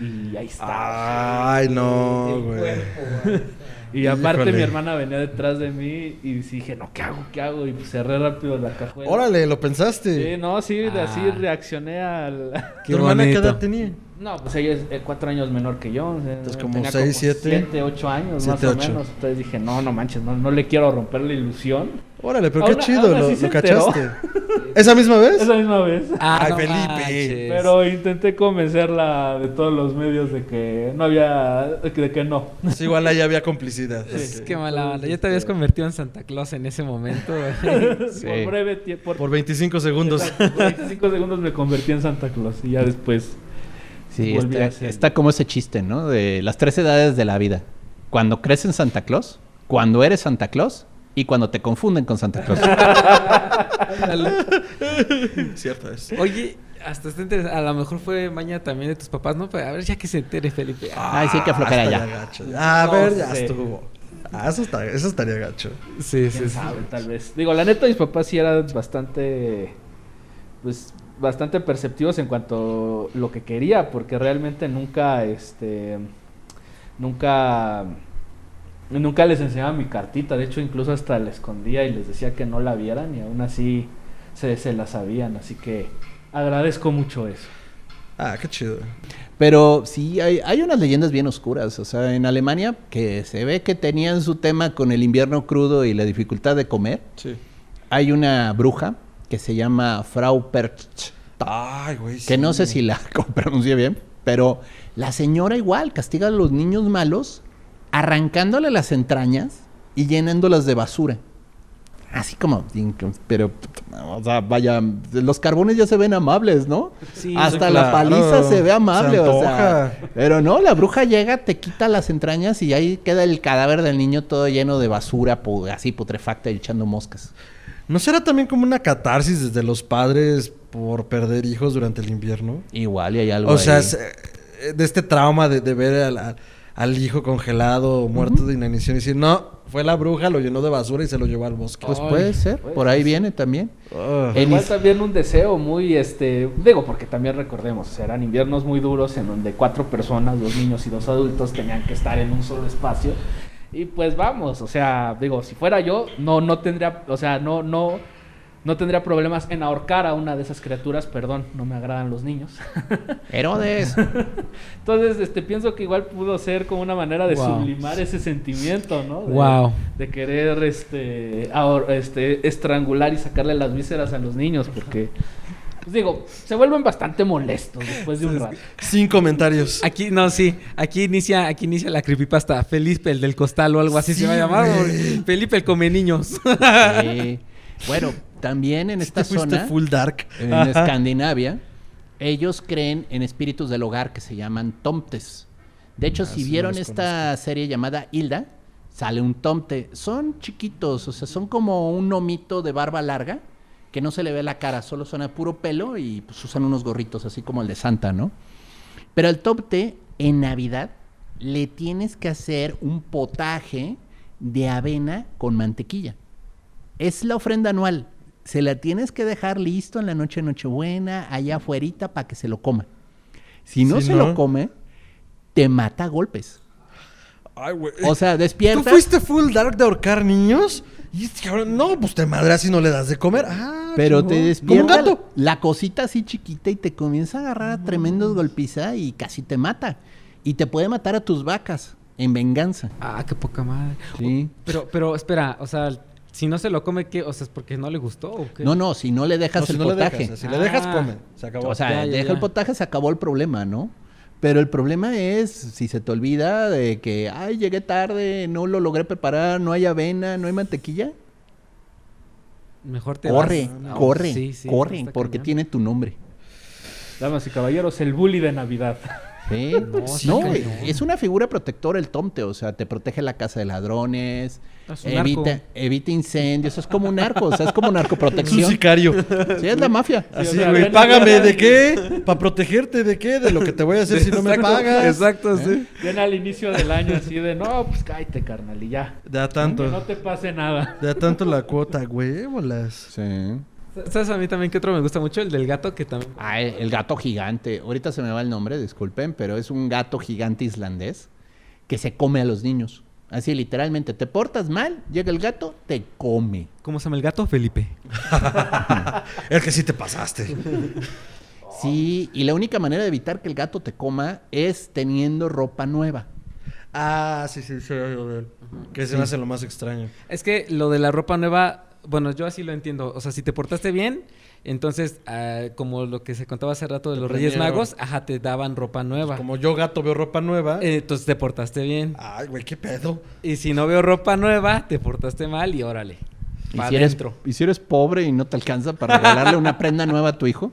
Speaker 10: y ahí está.
Speaker 7: Ay, no,
Speaker 10: El
Speaker 7: güey.
Speaker 10: cuerpo, Y aparte
Speaker 7: Híjole.
Speaker 10: mi hermana venía detrás de mí y dije, no, ¿qué hago? ¿Qué hago? Y pues cerré rápido la cajuela.
Speaker 7: Órale, ¿lo pensaste?
Speaker 10: Sí, no, sí, de así
Speaker 9: Ah.
Speaker 10: reaccioné al...
Speaker 9: Qué (laughs)
Speaker 7: ¿Tu hermana qué edad tenía?
Speaker 10: No, pues ella es eh, cuatro años menor que yo. o sea,
Speaker 7: Entonces, como
Speaker 10: tenía
Speaker 7: seis, siete.
Speaker 10: Siete, ocho años
Speaker 7: Siete,
Speaker 10: más o
Speaker 7: ocho.
Speaker 10: menos. Entonces dije, no, no manches, no, no le quiero romper la ilusión.
Speaker 7: Órale, pero
Speaker 10: Aún-
Speaker 7: qué chido, lo, cachaste. (laughs) ¿Esa misma vez?
Speaker 10: Esa misma vez.
Speaker 9: Ah,
Speaker 7: Ay,
Speaker 9: no
Speaker 7: Felipe.
Speaker 9: manches.
Speaker 10: Pero intenté convencerla de todos los medios de que no había, de que, no.
Speaker 7: Sí, igual ahí había complicidad.
Speaker 9: Es que mala onda. Ya te
Speaker 10: este
Speaker 9: habías convertido en Santa Claus en ese momento. (laughs)
Speaker 11: Sí.
Speaker 10: Por breve tiempo.
Speaker 7: Por 25 segundos. (laughs)
Speaker 10: Por 25 segundos me convertí en Santa Claus y ya después.
Speaker 11: Sí,
Speaker 10: Volví a
Speaker 11: está,
Speaker 10: ser.
Speaker 11: está como ese chiste, ¿no? De las tres edades de la vida. Cuando crees en Santa Claus, cuando eres Santa Claus y cuando te confunden con Santa Claus. (laughs)
Speaker 7: Cierto es.
Speaker 9: Oye, hasta está interesante. A lo mejor fue maña también de tus papás, ¿no? Pero a ver, ya que se entere, Felipe. Ah,
Speaker 11: Ay, sí, que aflojar
Speaker 7: estaría
Speaker 11: allá.
Speaker 7: Ah, A
Speaker 10: No
Speaker 7: ver, ya
Speaker 10: sé.
Speaker 7: estuvo. Ah, eso, está, eso estaría gacho.
Speaker 9: sí, sí, sí.
Speaker 10: tal vez. Digo, la neta, mis papás sí eran bastante. Pues bastante perceptivos en cuanto a lo que quería, porque realmente nunca, este. Nunca. Nunca les enseñaba mi cartita. De hecho, incluso hasta la escondía y les decía que no la vieran, y aún así se, se la sabían. Así que agradezco mucho eso.
Speaker 7: Ah, qué chido.
Speaker 11: Pero sí, hay, hay unas leyendas bien oscuras. O sea, en Alemania, que se ve que tenían su tema con el invierno crudo y la dificultad de comer,
Speaker 7: Sí.
Speaker 11: hay una bruja que se llama Frau Perch.
Speaker 7: Ay, güey.
Speaker 11: Que no sé si la (laughs) pronuncié bien, pero la señora igual castiga a los niños malos arrancándole las entrañas y llenándolas de basura. Así como, pero, o sea, vaya, los carbones ya se ven amables, ¿no?
Speaker 9: Sí,
Speaker 11: Hasta
Speaker 7: sí,
Speaker 11: la
Speaker 7: claro.
Speaker 11: paliza se ve amable,
Speaker 7: Se
Speaker 11: o sea. Pero no, la bruja llega, te quita las entrañas y ahí queda el cadáver del niño todo lleno de basura, así putrefacta y echando moscas.
Speaker 7: ¿No será también como una catarsis desde los padres por perder hijos durante el invierno?
Speaker 11: Igual y hay algo
Speaker 7: O sea, es, eh, de este trauma de, de ver al, al- al hijo congelado, muerto de inanición y decir, no, fue la bruja, lo llenó de basura y se lo llevó al bosque.
Speaker 11: Pues
Speaker 10: Ay,
Speaker 11: puede ser, por ahí viene también. En
Speaker 10: Igual
Speaker 11: is-
Speaker 10: también un deseo muy, este, digo, porque también recordemos, serán inviernos muy duros en donde cuatro personas, dos niños y dos adultos tenían que estar en un solo espacio. Y pues vamos, o sea, digo, si fuera yo, no, no tendría, o sea, no, no, no tendría problemas en ahorcar a una de esas criaturas, perdón, no me agradan los niños. (laughs)
Speaker 11: Herodes. (laughs)
Speaker 10: Entonces, este, pienso que igual pudo ser como una manera de
Speaker 9: Wow.
Speaker 10: sublimar ese sentimiento, ¿no? De,
Speaker 9: Wow.
Speaker 10: de querer, este, ahor- este, estrangular y sacarle las vísceras a los niños, porque, pues digo, se vuelven bastante molestos después de un rato.
Speaker 7: Sin comentarios.
Speaker 9: Aquí, no, sí. Aquí inicia, aquí inicia la creepypasta. Felipe el del costal o algo así se va a llamar. Felipe el come niños.
Speaker 11: Sí. (laughs) Bueno, también en esta
Speaker 7: Te
Speaker 11: zona,
Speaker 7: full dark.
Speaker 11: en
Speaker 7: Ajá.
Speaker 11: Escandinavia, ellos creen en espíritus del hogar que se llaman tomtes. De hecho,
Speaker 7: Ah,
Speaker 11: si
Speaker 7: sí,
Speaker 11: vieron esta serie llamada Hilda, sale un tomte. Son chiquitos, o sea, son como un nomito de barba larga que no se le ve la cara, solo son a puro pelo y pues usan unos gorritos así como el de Santa, ¿no? Pero al tomte, en Navidad, le tienes que hacer un potaje de avena con mantequilla. Es la ofrenda anual. Se la tienes que dejar listo en la noche de Nochebuena, allá afuera, para que se lo coma. Si no
Speaker 7: Si
Speaker 11: se
Speaker 7: no-
Speaker 11: lo come, te mata a golpes.
Speaker 7: Ay, güey.
Speaker 11: O sea,
Speaker 7: ¿Tú
Speaker 11: despierta.
Speaker 7: fuiste full dark de ahorcar niños? Y este cabrón, no, pues te madreas si no le das de comer. Ah,
Speaker 11: Pero
Speaker 7: chingón.
Speaker 11: te despierta la cosita así chiquita y te comienza a agarrar a tremendos golpizas y casi te mata. Y te puede matar a tus vacas en venganza.
Speaker 9: ah, qué poca madre.
Speaker 11: Sí.
Speaker 9: Pero, pero espera, o sea, si no se lo come, ¿qué? O sea, es porque no le gustó o qué?
Speaker 11: No, no, si no le dejas
Speaker 7: No, si
Speaker 11: el
Speaker 7: no le
Speaker 11: potaje.
Speaker 7: dejas, si le dejas,
Speaker 9: Ah.
Speaker 7: come. Se acabó.
Speaker 11: O sea,
Speaker 9: Ya, ya,
Speaker 11: deja
Speaker 9: ya.
Speaker 11: el potaje, se acabó el problema, ¿no? Pero el problema es si se te olvida de que, ay, llegué tarde, no lo logré preparar, no hay avena, no hay mantequilla.
Speaker 9: Mejor te
Speaker 11: Corre,
Speaker 9: vas. No,
Speaker 11: corre,
Speaker 9: sí, sí,
Speaker 11: corre, porque
Speaker 9: cañón.
Speaker 11: tiene tu nombre.
Speaker 10: Damas y caballeros, el bully de Navidad.
Speaker 11: ¿Sí? (laughs) No,
Speaker 9: cañón.
Speaker 11: es una figura protectora el tomte, o sea, te protege la casa de ladrones,
Speaker 9: Es un
Speaker 11: evita, evita incendios, es como un narco, o sea, es como
Speaker 7: Es un sicario.
Speaker 11: Sí, es la mafia.
Speaker 7: Así, güey, págame de qué? ¿Para protegerte de qué? De lo que te voy a hacer si no me pagas.
Speaker 9: Exacto, sí.
Speaker 10: Ven al inicio del año así de, no, pues cállate, carnal, y ya.
Speaker 7: Da
Speaker 10: Que
Speaker 7: tanto.
Speaker 10: no te pase nada.
Speaker 7: Da tanto la cuota, güey, bolas.
Speaker 11: Sí.
Speaker 9: ¿Sabes a mí también que otro me gusta mucho? El del gato que también...
Speaker 11: Ah, el gato gigante. Ahorita se me va el nombre, disculpen, pero es un gato gigante islandés que se come a los niños. Así literalmente, te portas mal, llega el gato, te come.
Speaker 9: ¿Cómo se llama el gato? Felipe. (laughs)
Speaker 7: Es que sí te pasaste.
Speaker 11: Sí, y la única manera de evitar que el gato te coma es teniendo ropa nueva.
Speaker 7: Ah, sí, sí, sí. Que se me hace lo más extraño.
Speaker 9: Es que lo de la ropa nueva, bueno, yo así lo entiendo. O sea, si te portaste bien, entonces, ah, como lo que se contaba hace rato de
Speaker 7: Te
Speaker 9: los Reyes. Magos, ajá, te daban ropa nueva.
Speaker 7: Como yo, gato, veo ropa nueva.
Speaker 9: Eh, entonces te portaste bien.
Speaker 7: Ay, güey, qué pedo.
Speaker 9: Y si no veo ropa nueva, te portaste mal y órale.
Speaker 11: Y si, eres, y si eres pobre y no te alcanza para regalarle una prenda nueva a tu hijo,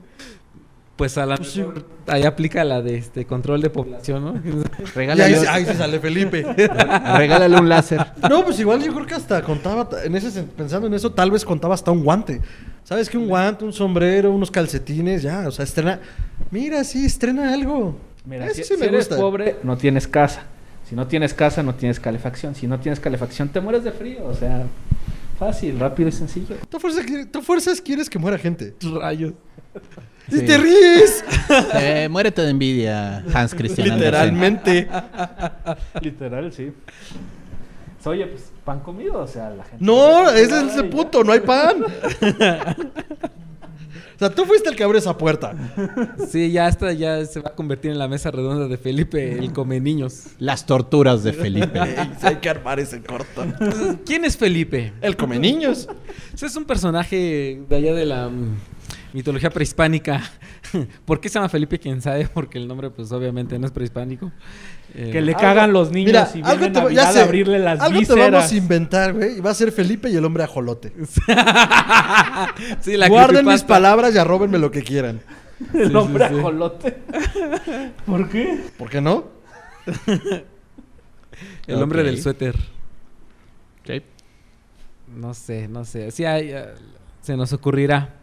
Speaker 9: Pues a la mejor ahí aplica la de este control de población, ¿no? (laughs)
Speaker 7: Y ahí,
Speaker 11: regálale,
Speaker 7: ahí se sale Felipe. (laughs)
Speaker 11: regálale un láser.
Speaker 7: No, pues igual yo creo que hasta contaba, en ese, pensando en eso, tal vez contaba hasta un guante. ¿Sabes qué? Un guante, un sombrero, unos calcetines, ya, o sea, estrena. Mira, sí, estrena algo.
Speaker 10: Mira,
Speaker 7: Eso
Speaker 10: si,
Speaker 7: sí
Speaker 10: si eres
Speaker 7: gusta.
Speaker 10: pobre, no tienes casa. Si no tienes casa, no tienes calefacción. Si no tienes calefacción, te mueres de frío. O sea, fácil, rápido y sencillo.
Speaker 7: ¿Tú fuerzas, tú fuerzas quieres que muera gente.
Speaker 9: Rayos.
Speaker 7: ¡Y
Speaker 11: Sí.
Speaker 7: te ríes! (laughs)
Speaker 11: Eh, muérete de envidia, Hans Christian.
Speaker 7: Literalmente. (laughs)
Speaker 10: Literal, sí. Oye, pues pan comido, o sea, la gente.
Speaker 7: No, ese es el punto, no hay pan. (laughs) O sea, tú fuiste el que abrió esa puerta.
Speaker 9: Sí, ya hasta ya se va a convertir en la mesa redonda de Felipe, el come niños.
Speaker 11: Las torturas de Felipe.
Speaker 7: Hay que armar ese corto.
Speaker 9: Entonces, ¿Quién es Felipe?
Speaker 7: El come niños.
Speaker 9: Ese es un personaje de allá de la mitología prehispánica. (laughs) ¿Por qué se llama Felipe? Quién sabe, (laughs) porque el nombre, pues obviamente no es prehispánico. Eh,
Speaker 10: Que le
Speaker 7: Algo-
Speaker 10: cagan los niños
Speaker 7: Mira,
Speaker 10: y
Speaker 7: algo
Speaker 10: viene
Speaker 7: te,
Speaker 10: Navidad
Speaker 7: ya sé,
Speaker 10: a abrirle las
Speaker 7: algo te
Speaker 10: vísceras.
Speaker 7: vamos a inventar, güey. Y va a ser Felipe y el hombre ajolote. (laughs)
Speaker 9: sí, la
Speaker 7: Guarden mis palabras y arróbenme lo que quieran.
Speaker 10: El
Speaker 9: Sí,
Speaker 10: hombre
Speaker 9: sí, sí.
Speaker 10: ajolote. ¿Por qué?
Speaker 7: ¿Por qué no?
Speaker 9: El hombre del suéter.
Speaker 11: Ok.
Speaker 9: No sé, no sé. Sí, hay, eh, se nos ocurrirá.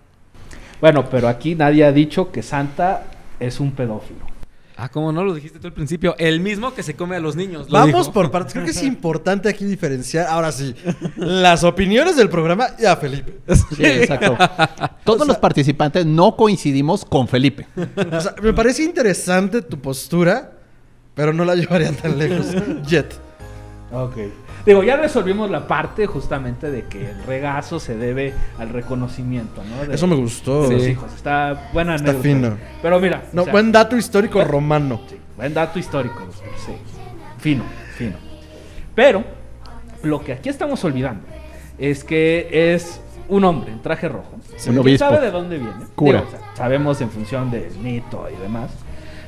Speaker 10: Bueno, pero aquí nadie ha dicho que Santa es un pedófilo.
Speaker 9: Ah, ¿cómo no lo dijiste tú al principio? El mismo que se come a los niños. lo
Speaker 7: Vamos
Speaker 9: dijo.
Speaker 7: por partes. Creo que es (laughs) importante aquí diferenciar, ahora sí, las opiniones del programa y a Felipe.
Speaker 11: Sí, exacto. (laughs) Todos los participantes no coincidimos con Felipe.
Speaker 7: O sea, me parece interesante tu postura, pero no la (laughs) llevaría tan lejos. Jet.
Speaker 10: Ok. Digo, ya resolvimos la parte justamente de que el regazo se debe al reconocimiento, ¿no? De-
Speaker 7: Eso me gustó.
Speaker 10: de los
Speaker 9: Sí.
Speaker 10: hijos. Está buena
Speaker 7: Está
Speaker 10: anécdota.
Speaker 7: fino.
Speaker 10: Pero mira.
Speaker 7: No,
Speaker 10: o sea,
Speaker 7: buen dato histórico romano.
Speaker 10: sí, buen dato histórico, sí. Fino, fino. Pero, lo que aquí estamos olvidando es que es un hombre en traje rojo.
Speaker 11: Un
Speaker 10: ¿Quién
Speaker 11: obispo.
Speaker 10: sabe de dónde viene?
Speaker 11: Cura.
Speaker 10: Digo, o sea, sabemos en función del mito y demás.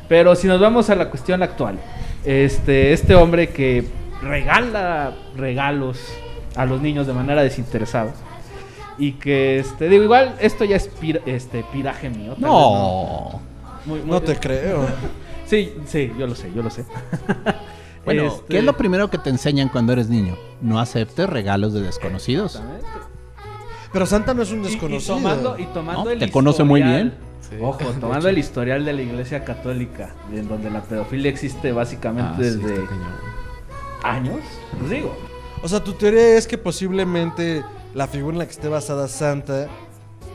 Speaker 10: Pero si nos vamos a la cuestión actual, este, este hombre que regala regalos a los niños de manera desinteresada y que, este, digo, igual esto ya es pir- este, piraje mío.
Speaker 11: No.
Speaker 10: Muy- muy-
Speaker 7: No te creo. (laughs)
Speaker 10: Sí, sí, yo lo sé, yo lo sé. (laughs)
Speaker 11: Bueno,
Speaker 10: Este,
Speaker 11: ¿qué es lo primero que te enseñan cuando eres niño? No aceptes regalos de desconocidos.
Speaker 7: Pero Santa no es un
Speaker 10: Y- y,
Speaker 7: desconocido.
Speaker 10: tomando, y tomando
Speaker 11: No,
Speaker 10: el
Speaker 11: te conoce muy bien.
Speaker 10: Ojo, tomando (laughs) el historial de la Iglesia Católica, en donde la pedofilia existe básicamente
Speaker 9: Ah,
Speaker 10: desde. Años, pues digo.
Speaker 7: O sea, tu teoría es que posiblemente la figura en la que esté basada Santa,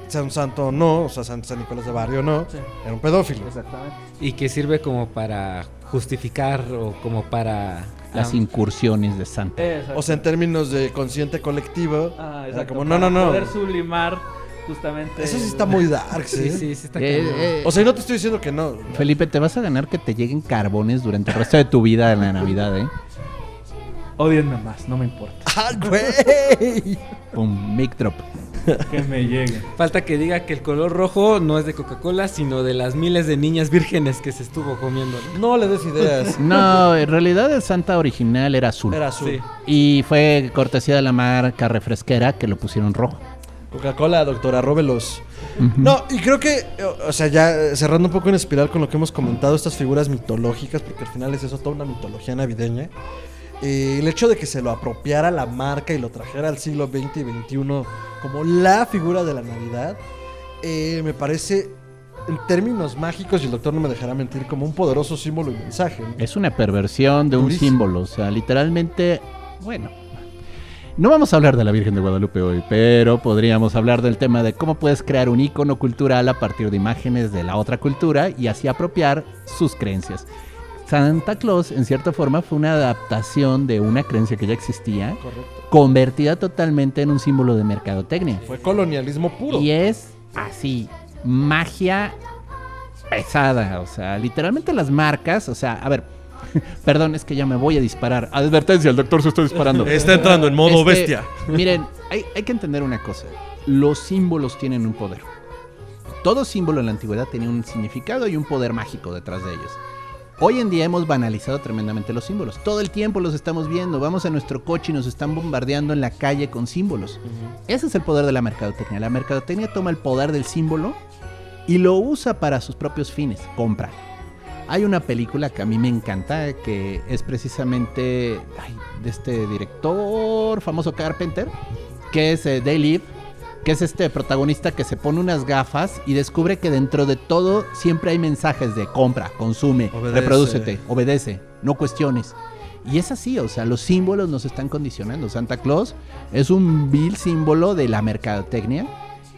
Speaker 7: sea un santo o no, o sea, San, San Nicolás de Barrio o no,
Speaker 10: Sí.
Speaker 7: era un pedófilo.
Speaker 10: Exactamente.
Speaker 9: Y que sirve como para justificar o como para...
Speaker 11: Las
Speaker 9: ah,
Speaker 11: incursiones de Santa.
Speaker 7: O sea, en términos de consciente colectivo,
Speaker 10: Ah,
Speaker 7: era
Speaker 10: exacto,
Speaker 7: como, no, no,
Speaker 10: para
Speaker 7: no.
Speaker 10: Poder sublimar justamente.
Speaker 7: Eso sí está muy dark,
Speaker 9: Sí,
Speaker 7: ¿sí?
Speaker 9: sí, sí está
Speaker 11: Eh, eh,
Speaker 7: O sea, no te estoy diciendo que no.
Speaker 11: Felipe, te vas a ganar que te lleguen carbones durante el resto de tu vida en la Navidad, ¿eh?
Speaker 10: Odienme más, no me importa.
Speaker 7: ¡Ah, güey! (laughs)
Speaker 11: Un mic drop.
Speaker 10: que me lleguen.
Speaker 9: Falta que diga que el color rojo no es de Coca-Cola, sino de las miles de niñas vírgenes que se estuvo comiendo. ¿no?
Speaker 7: Le des ideas. (laughs)
Speaker 11: No, en realidad el Santa original era azul.
Speaker 7: Era azul.
Speaker 9: Sí.
Speaker 11: Y fue cortesía de la marca refresquera que lo pusieron rojo.
Speaker 7: Coca-Cola, doctora, róbelos. No, y creo que, o- sea, ya cerrando un poco en espiral con lo que hemos comentado, estas figuras mitológicas, porque al final es eso, toda una mitología navideña. Eh, el hecho de que se lo apropiara la marca y lo trajera al siglo XX y XXI como la figura de la Navidad, eh, me parece, en términos mágicos, y el doctor no me dejará mentir, como un poderoso símbolo y mensaje. ¿no?
Speaker 11: Es una perversión de un símbolo. O sea, literalmente, bueno. No vamos a hablar de la Virgen de Guadalupe hoy, pero podríamos hablar del tema de cómo puedes crear un icono cultural a partir de imágenes de la otra cultura y así apropiar sus creencias. Santa Claus, en cierta forma, fue una adaptación de una creencia que ya existía,
Speaker 7: Correcto.
Speaker 11: convertida totalmente en un símbolo de mercadotecnia.
Speaker 7: Fue colonialismo puro.
Speaker 11: Y es así, magia pesada. O sea, literalmente las marcas, o sea, a ver, (laughs) perdón, es que ya me voy a disparar. Advertencia, el doctor se está disparando. (laughs)
Speaker 7: Está entrando en modo
Speaker 11: Este,
Speaker 7: bestia. (laughs)
Speaker 11: Miren, hay, hay que entender una cosa. Los símbolos tienen un poder. Todo símbolo en la antigüedad tenía un significado y un poder mágico detrás de ellos. Hoy en día hemos banalizado tremendamente los símbolos. Todo el tiempo los estamos viendo. Vamos a nuestro coche y nos están bombardeando en la calle con símbolos. Ese es el poder de la mercadotecnia. La mercadotecnia toma el poder del símbolo y lo usa para sus propios fines. Compra. Hay una película que a mí me encanta, que es precisamente ay, de este director famoso Carpenter, que es eh, They Live, que es este protagonista que se pone unas gafas y descubre que dentro de todo siempre hay mensajes de compra, consume,
Speaker 7: Obedece.
Speaker 11: reprodúcete, obedece, no cuestiones. Y es así, o sea, los símbolos nos están condicionando. Santa Claus es un vil símbolo de la mercadotecnia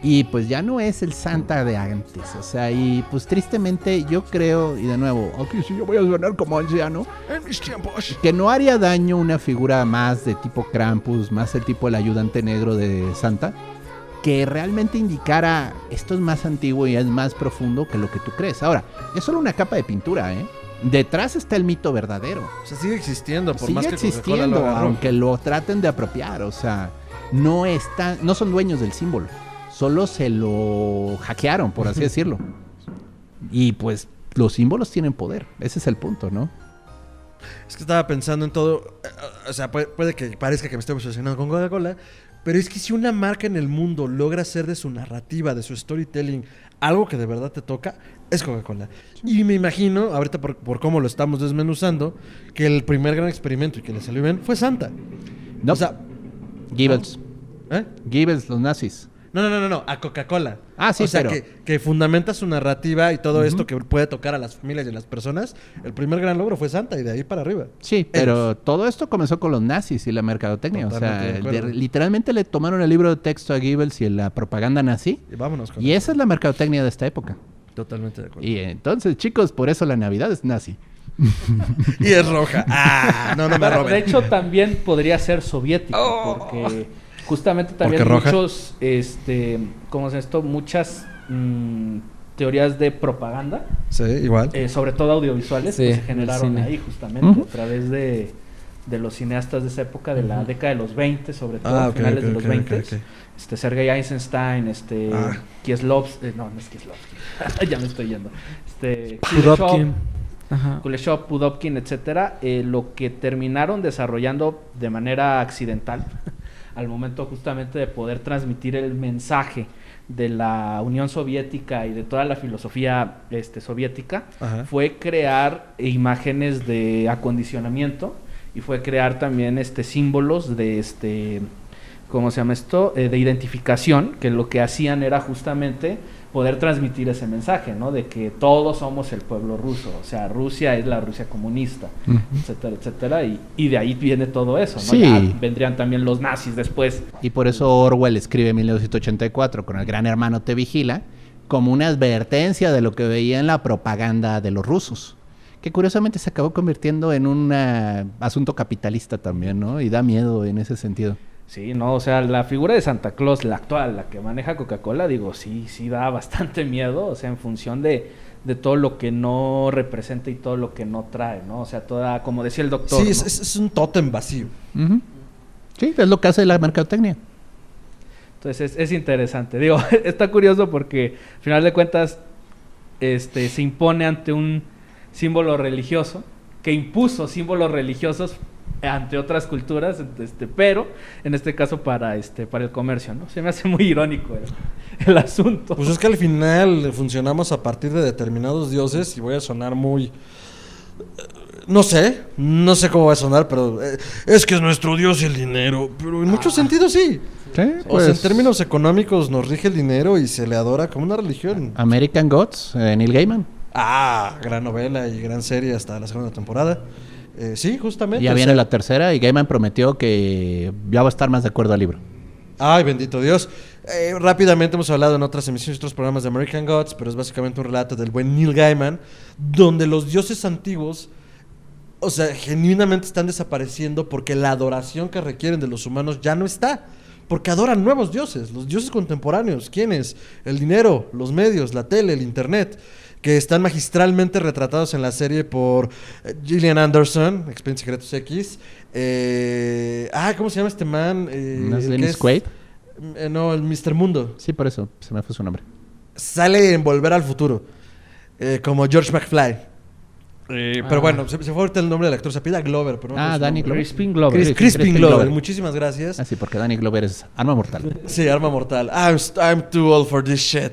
Speaker 11: y pues ya no es el Santa de antes. O sea, y pues tristemente yo creo, y de nuevo, aquí sí yo voy a sonar como anciano,
Speaker 7: En mis tiempos.
Speaker 11: que no haría daño una figura más de tipo Krampus, más el tipo el ayudante negro de Santa, que realmente indicara esto es más antiguo y es más profundo que lo que tú crees. Ahora, es solo una capa de pintura, ¿eh? Detrás está el mito verdadero.
Speaker 7: O sea, sigue existiendo, por
Speaker 11: Sigue
Speaker 7: más que
Speaker 11: existiendo,
Speaker 7: lo
Speaker 11: aunque lo traten de apropiar. O sea, no están, no son dueños del símbolo. Solo se lo hackearon, por así (laughs) decirlo. Y pues los símbolos tienen poder. Ese es el punto, ¿no?
Speaker 7: Es que estaba pensando en todo. eh, O sea, puede, puede que parezca que me estoy obsesionando con Coca-Cola. Pero es que si una marca en el mundo logra hacer de su narrativa, de su storytelling, algo que de verdad te toca, es Coca-Cola. Y me imagino, ahorita por, por cómo lo estamos desmenuzando, que el primer gran experimento y que le salió bien fue Santa.
Speaker 11: No.
Speaker 7: O sea,
Speaker 11: Goebbels.
Speaker 7: ¿eh?
Speaker 11: Goebbels, los nazis.
Speaker 7: No, no, no, no, no, a Coca-Cola.
Speaker 11: Ah, sí,
Speaker 7: O sea,
Speaker 11: pero-
Speaker 7: que, que fundamenta su narrativa y todo esto que puede tocar a las familias y a las personas. El primer gran logro fue Santa y de ahí para arriba.
Speaker 11: Sí, pero todo esto comenzó con los nazis y la mercadotecnia. O
Speaker 7: Totalmente
Speaker 11: sea, de- literalmente le tomaron el libro de texto a Goebbels y la propaganda nazi.
Speaker 7: Y vámonos con
Speaker 11: Y esa es la mercadotecnia de esta época.
Speaker 7: Totalmente de acuerdo.
Speaker 11: Y entonces, chicos, por eso la Navidad es nazi. (laughs)
Speaker 7: Y es roja. Ah, no, no me roben.
Speaker 10: de hecho, también podría ser soviético, porque justamente también muchos, este, ¿cómo es esto? Muchas mm, teorías de propaganda,
Speaker 7: Sí, igual.
Speaker 10: eh, sobre todo audiovisuales,
Speaker 9: Sí,
Speaker 10: que se generaron ahí justamente a través de, de los cineastas de esa época, de la década de los 20, sobre todo
Speaker 7: Ah,
Speaker 10: finales de los
Speaker 7: ok,
Speaker 10: 20.
Speaker 7: ok, ok.
Speaker 10: Este, Sergei Eisenstein, este,
Speaker 7: Ah.
Speaker 10: Kieslowski, eh, no, no es Kieslowski, (laughs) ya me estoy yendo. Este,
Speaker 9: Ajá.
Speaker 10: Kuleshov, Pudovkin, etcétera, eh, lo que terminaron desarrollando de manera accidental al momento justamente de poder transmitir el mensaje de la Unión Soviética y de toda la filosofía este, soviética
Speaker 7: Ajá.
Speaker 10: fue crear imágenes de acondicionamiento y fue crear también este símbolos de este ¿cómo se llama esto? Eh, de identificación, que lo que hacían era justamente poder transmitir ese mensaje, ¿no? De que todos somos el pueblo ruso, o sea, Rusia es la Rusia comunista, etcétera, etcétera, y, y de ahí viene todo eso, ¿no?
Speaker 11: Sí.
Speaker 10: Ya vendrían también los nazis después.
Speaker 11: Y por eso Orwell escribe en 1984 con el gran hermano te vigila como una advertencia de lo que veía en la propaganda de los rusos. Que curiosamente se acabó convirtiendo en un ah, asunto capitalista también, ¿no? Y da miedo en ese sentido.
Speaker 10: Sí, no, o sea, la figura de Santa Claus, la actual, la que maneja Coca-Cola, digo, sí, sí da bastante miedo, o sea, en función de, de todo lo que no representa y todo lo que no trae, ¿no? O sea, toda, como decía el doctor.
Speaker 7: Sí, es,
Speaker 10: ¿no?
Speaker 7: es- es un tótem vacío.
Speaker 11: Sí, es lo que hace la mercadotecnia.
Speaker 10: Entonces es, es interesante. Digo, (laughs) está curioso porque al final de cuentas este, se impone ante un símbolo religioso que impuso símbolos religiosos ante otras culturas, este, pero en este caso para este para el comercio, ¿no? Se me hace muy irónico el, el asunto.
Speaker 7: Pues es que al final funcionamos a partir de determinados dioses y voy a sonar muy... eh, No sé, no sé cómo va a sonar, pero eh, es que es nuestro dios el dinero. Pero en muchos sentidos sí.
Speaker 11: Sí,
Speaker 7: O sea, en
Speaker 11: pues,
Speaker 7: términos económicos nos rige el dinero y se le adora como una religión.
Speaker 11: American Gods, eh, Neil Gaiman.
Speaker 7: Ah, gran novela y gran serie hasta la segunda temporada. Eh, sí, justamente.
Speaker 11: Ya viene
Speaker 7: sea-
Speaker 11: la tercera y Gaiman prometió que ya va a estar más de acuerdo al libro.
Speaker 7: Ay, bendito Dios. Eh, rápidamente hemos hablado en otras emisiones y otros programas de American Gods, pero es básicamente un relato del buen Neil Gaiman, donde los dioses antiguos, o sea, genuinamente están desapareciendo porque la adoración que requieren de los humanos ya no está. Porque adoran nuevos dioses, los dioses contemporáneos. ¿Quiénes? El dinero, los medios, la tele, el internet, que están magistralmente retratados en la serie por eh, Gillian Anderson, Expedientes Secretos X. Eh, ah, ¿cómo se llama este man? Eh,
Speaker 11: ¿No es Dennis Quaid?
Speaker 7: eh, no, el Mr. Mundo.
Speaker 11: Sí, por eso se me fue su nombre.
Speaker 7: Sale en Volver al Futuro. eh, como George McFly. Eh, Pero
Speaker 10: Ah.
Speaker 7: bueno, se, se fue ahorita el nombre del actor. Se pide Glover, pero no.
Speaker 11: Ah, Danny. Glover.
Speaker 10: Crispin Glover.
Speaker 7: Chris-
Speaker 11: Crispin
Speaker 7: Crispin
Speaker 11: Glover.
Speaker 7: Glover. Muchísimas gracias.
Speaker 11: Ah, sí, porque Danny Glover es arma mortal.
Speaker 7: Sí, arma mortal. I'm, I'm too old for this shit.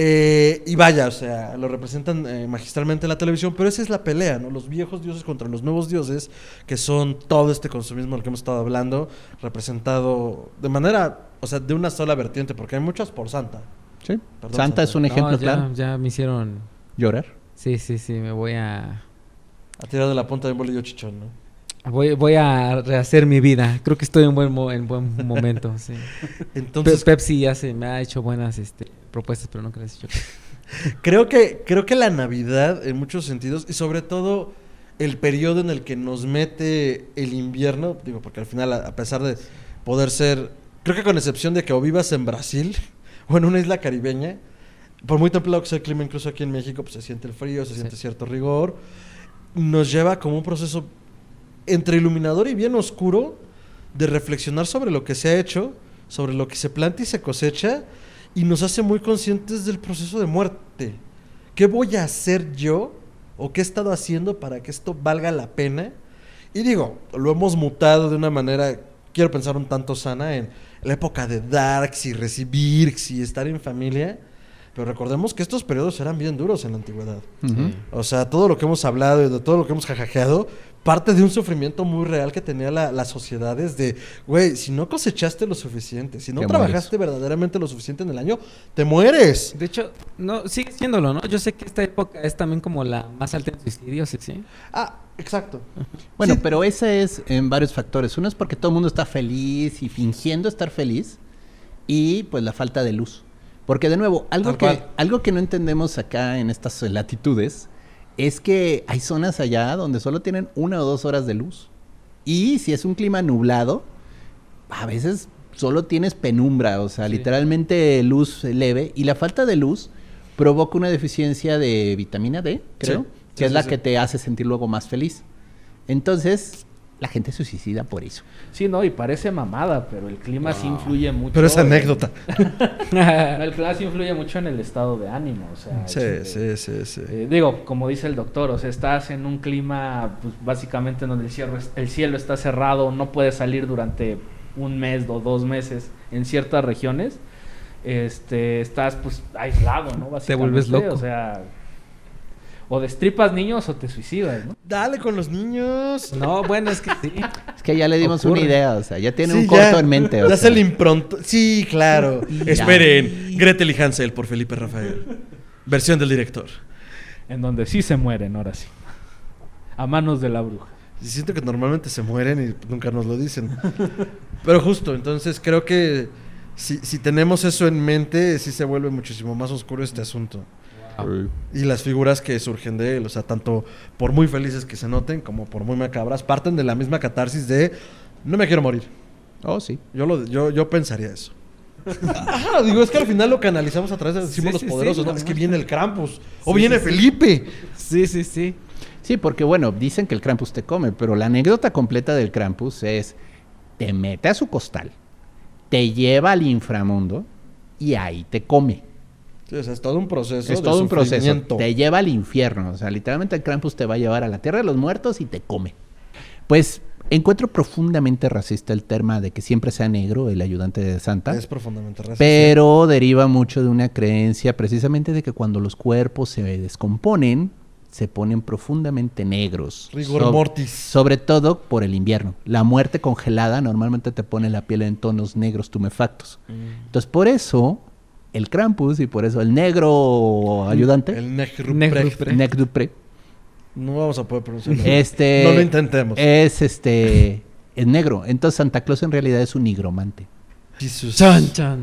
Speaker 7: Eh, y vaya, o sea, lo representan eh, magistralmente en la televisión, pero esa es la pelea, ¿no? Los viejos dioses contra los nuevos dioses, que son todo este consumismo del que hemos estado hablando, representado de manera, o sea, de una sola vertiente, porque hay muchas por Santa.
Speaker 11: Sí.
Speaker 7: Perdón,
Speaker 11: Santa es un
Speaker 9: No,
Speaker 11: ejemplo
Speaker 9: ya,
Speaker 11: claro.
Speaker 9: ya me hicieron.
Speaker 11: Llorar.
Speaker 9: Sí, sí, sí, me voy a.
Speaker 7: Ha tirado de la punta de un bolillo chichón, ¿no?
Speaker 9: Voy, voy a rehacer mi vida. Creo que estoy en buen, mo- en buen momento. Sí. (laughs)
Speaker 7: Entonces,
Speaker 9: Pe- Pepsi ya se me ha hecho buenas este, propuestas, pero nunca las he hecho.
Speaker 7: Creo que, creo que la Navidad, en muchos sentidos, y sobre todo el periodo en el que nos mete el invierno, digo, porque al final, a a pesar de poder ser Creo que con excepción de que o vivas en Brasil (laughs) o en una isla caribeña, por muy templado que sea el clima, incluso aquí en México, pues se siente el frío, se siente cierto rigor. Nos lleva como un proceso entre iluminador y bien oscuro de reflexionar sobre lo que se ha hecho, sobre lo que se planta y se cosecha, y nos hace muy conscientes del proceso de muerte. ¿Qué voy a hacer yo o qué he estado haciendo para que esto valga la pena? Y digo, lo hemos mutado de una manera, quiero pensar un tanto sana, en la época de darks y recibir y estar en familia. Pero recordemos que estos periodos eran bien duros en la antigüedad. O sea, todo lo que hemos hablado y de todo lo que hemos jajajeado, parte de un sufrimiento muy real que tenía la- las sociedades de, güey, si no cosechaste lo suficiente, si no
Speaker 11: Te
Speaker 7: trabajaste verdaderamente lo suficiente en el año, te mueres.
Speaker 9: De hecho, no, sigue siéndolo, ¿no? Yo sé que esta época es también como la más alta en suicidios, ¿sí? ¿sí?
Speaker 7: Ah, exacto.
Speaker 11: Bueno,
Speaker 7: Sí.
Speaker 11: pero ese es en varios factores. Uno es porque todo el mundo está feliz y fingiendo estar feliz. Y pues la falta de luz. Porque de nuevo, algo
Speaker 7: Tal
Speaker 11: que,
Speaker 7: cual.
Speaker 11: algo que no entendemos acá en estas latitudes es que hay zonas allá donde solo tienen una o dos horas de luz. Y si es un clima nublado, a veces solo tienes penumbra, o sea, literalmente luz leve. Y la falta de luz provoca una deficiencia de vitamina D, creo,
Speaker 7: Sí,
Speaker 11: que
Speaker 7: sí,
Speaker 11: es la que te hace sentir luego más feliz. Entonces, la gente se suicida por eso.
Speaker 10: Sí, no, y parece mamada, pero el clima sí influye mucho.
Speaker 7: Pero es anécdota. (laughs)
Speaker 10: No, el clima sí influye mucho en el estado de ánimo, o sea...
Speaker 7: Sí, sí, sí, sí.
Speaker 10: eh, digo, como dice el doctor, o sea, estás en un clima, pues básicamente donde el cielo, el cielo está cerrado, no puedes salir durante un mes o dos meses en ciertas regiones, este, estás pues aislado, ¿no? Básicamente,
Speaker 9: vuelves loco.
Speaker 10: O sea, o destripas niños o te suicidas, ¿no?
Speaker 7: Dale con los niños.
Speaker 9: No, bueno, es que sí.
Speaker 11: Es que ya le dimos
Speaker 9: Ocurre.
Speaker 11: una idea, o sea, ya tiene
Speaker 7: Sí,
Speaker 11: un corto
Speaker 7: ya-
Speaker 11: en mente. o
Speaker 7: Ya
Speaker 11: sea.
Speaker 7: se le impronto. Sí, claro.
Speaker 11: Ya.
Speaker 7: Esperen. Gretel y Hansel por Felipe Rafael. Versión del director.
Speaker 10: En donde sí se mueren, ahora sí. A manos de la bruja.
Speaker 7: Y siento que normalmente se mueren y nunca nos lo dicen. Pero justo, entonces creo que si, si tenemos eso en mente, sí se vuelve muchísimo más oscuro este asunto. Y las figuras que surgen de él, o sea, tanto por muy felices que se noten como por muy macabras, parten de la misma catarsis de no me quiero morir.
Speaker 11: Oh, sí.
Speaker 7: Yo, lo, yo, yo pensaría eso. Ajá, digo, es que al final lo canalizamos a través de los
Speaker 9: Sí,
Speaker 7: símbolos
Speaker 9: sí, sí,
Speaker 7: poderosos, Es que viene el Krampus. O viene. Felipe.
Speaker 9: Sí, sí, sí.
Speaker 11: Sí, porque bueno, dicen que el Krampus te come, pero la anécdota completa del Krampus es, te mete a su costal, te lleva al inframundo y ahí te come.
Speaker 7: Sí, o sea, es todo un proceso.
Speaker 11: es
Speaker 7: de
Speaker 11: todo un proceso. Te lleva al infierno. O sea, literalmente el Krampus te va a llevar a la tierra de los muertos y te come. Pues encuentro profundamente racista el tema de que siempre sea negro el ayudante de Santa.
Speaker 7: Es profundamente racista.
Speaker 11: Pero deriva mucho de una creencia precisamente de que cuando los cuerpos se descomponen, se ponen profundamente negros.
Speaker 7: Rigor mortis.
Speaker 11: Sobre todo por el invierno. La muerte congelada normalmente te pone la piel en tonos negros tumefactos.
Speaker 7: Mm.
Speaker 11: Entonces, por eso, el Krampus y por eso el negro ayudante,
Speaker 7: El Negrupre.
Speaker 9: Negrupre.
Speaker 11: Nec Dupré,
Speaker 7: No vamos a poder pronunciarlo. (laughs)
Speaker 11: este,
Speaker 7: No lo intentemos.
Speaker 11: es este, es negro. Entonces, Santa Claus en realidad es un nigromante.
Speaker 7: Jesus.
Speaker 9: Chan, chan.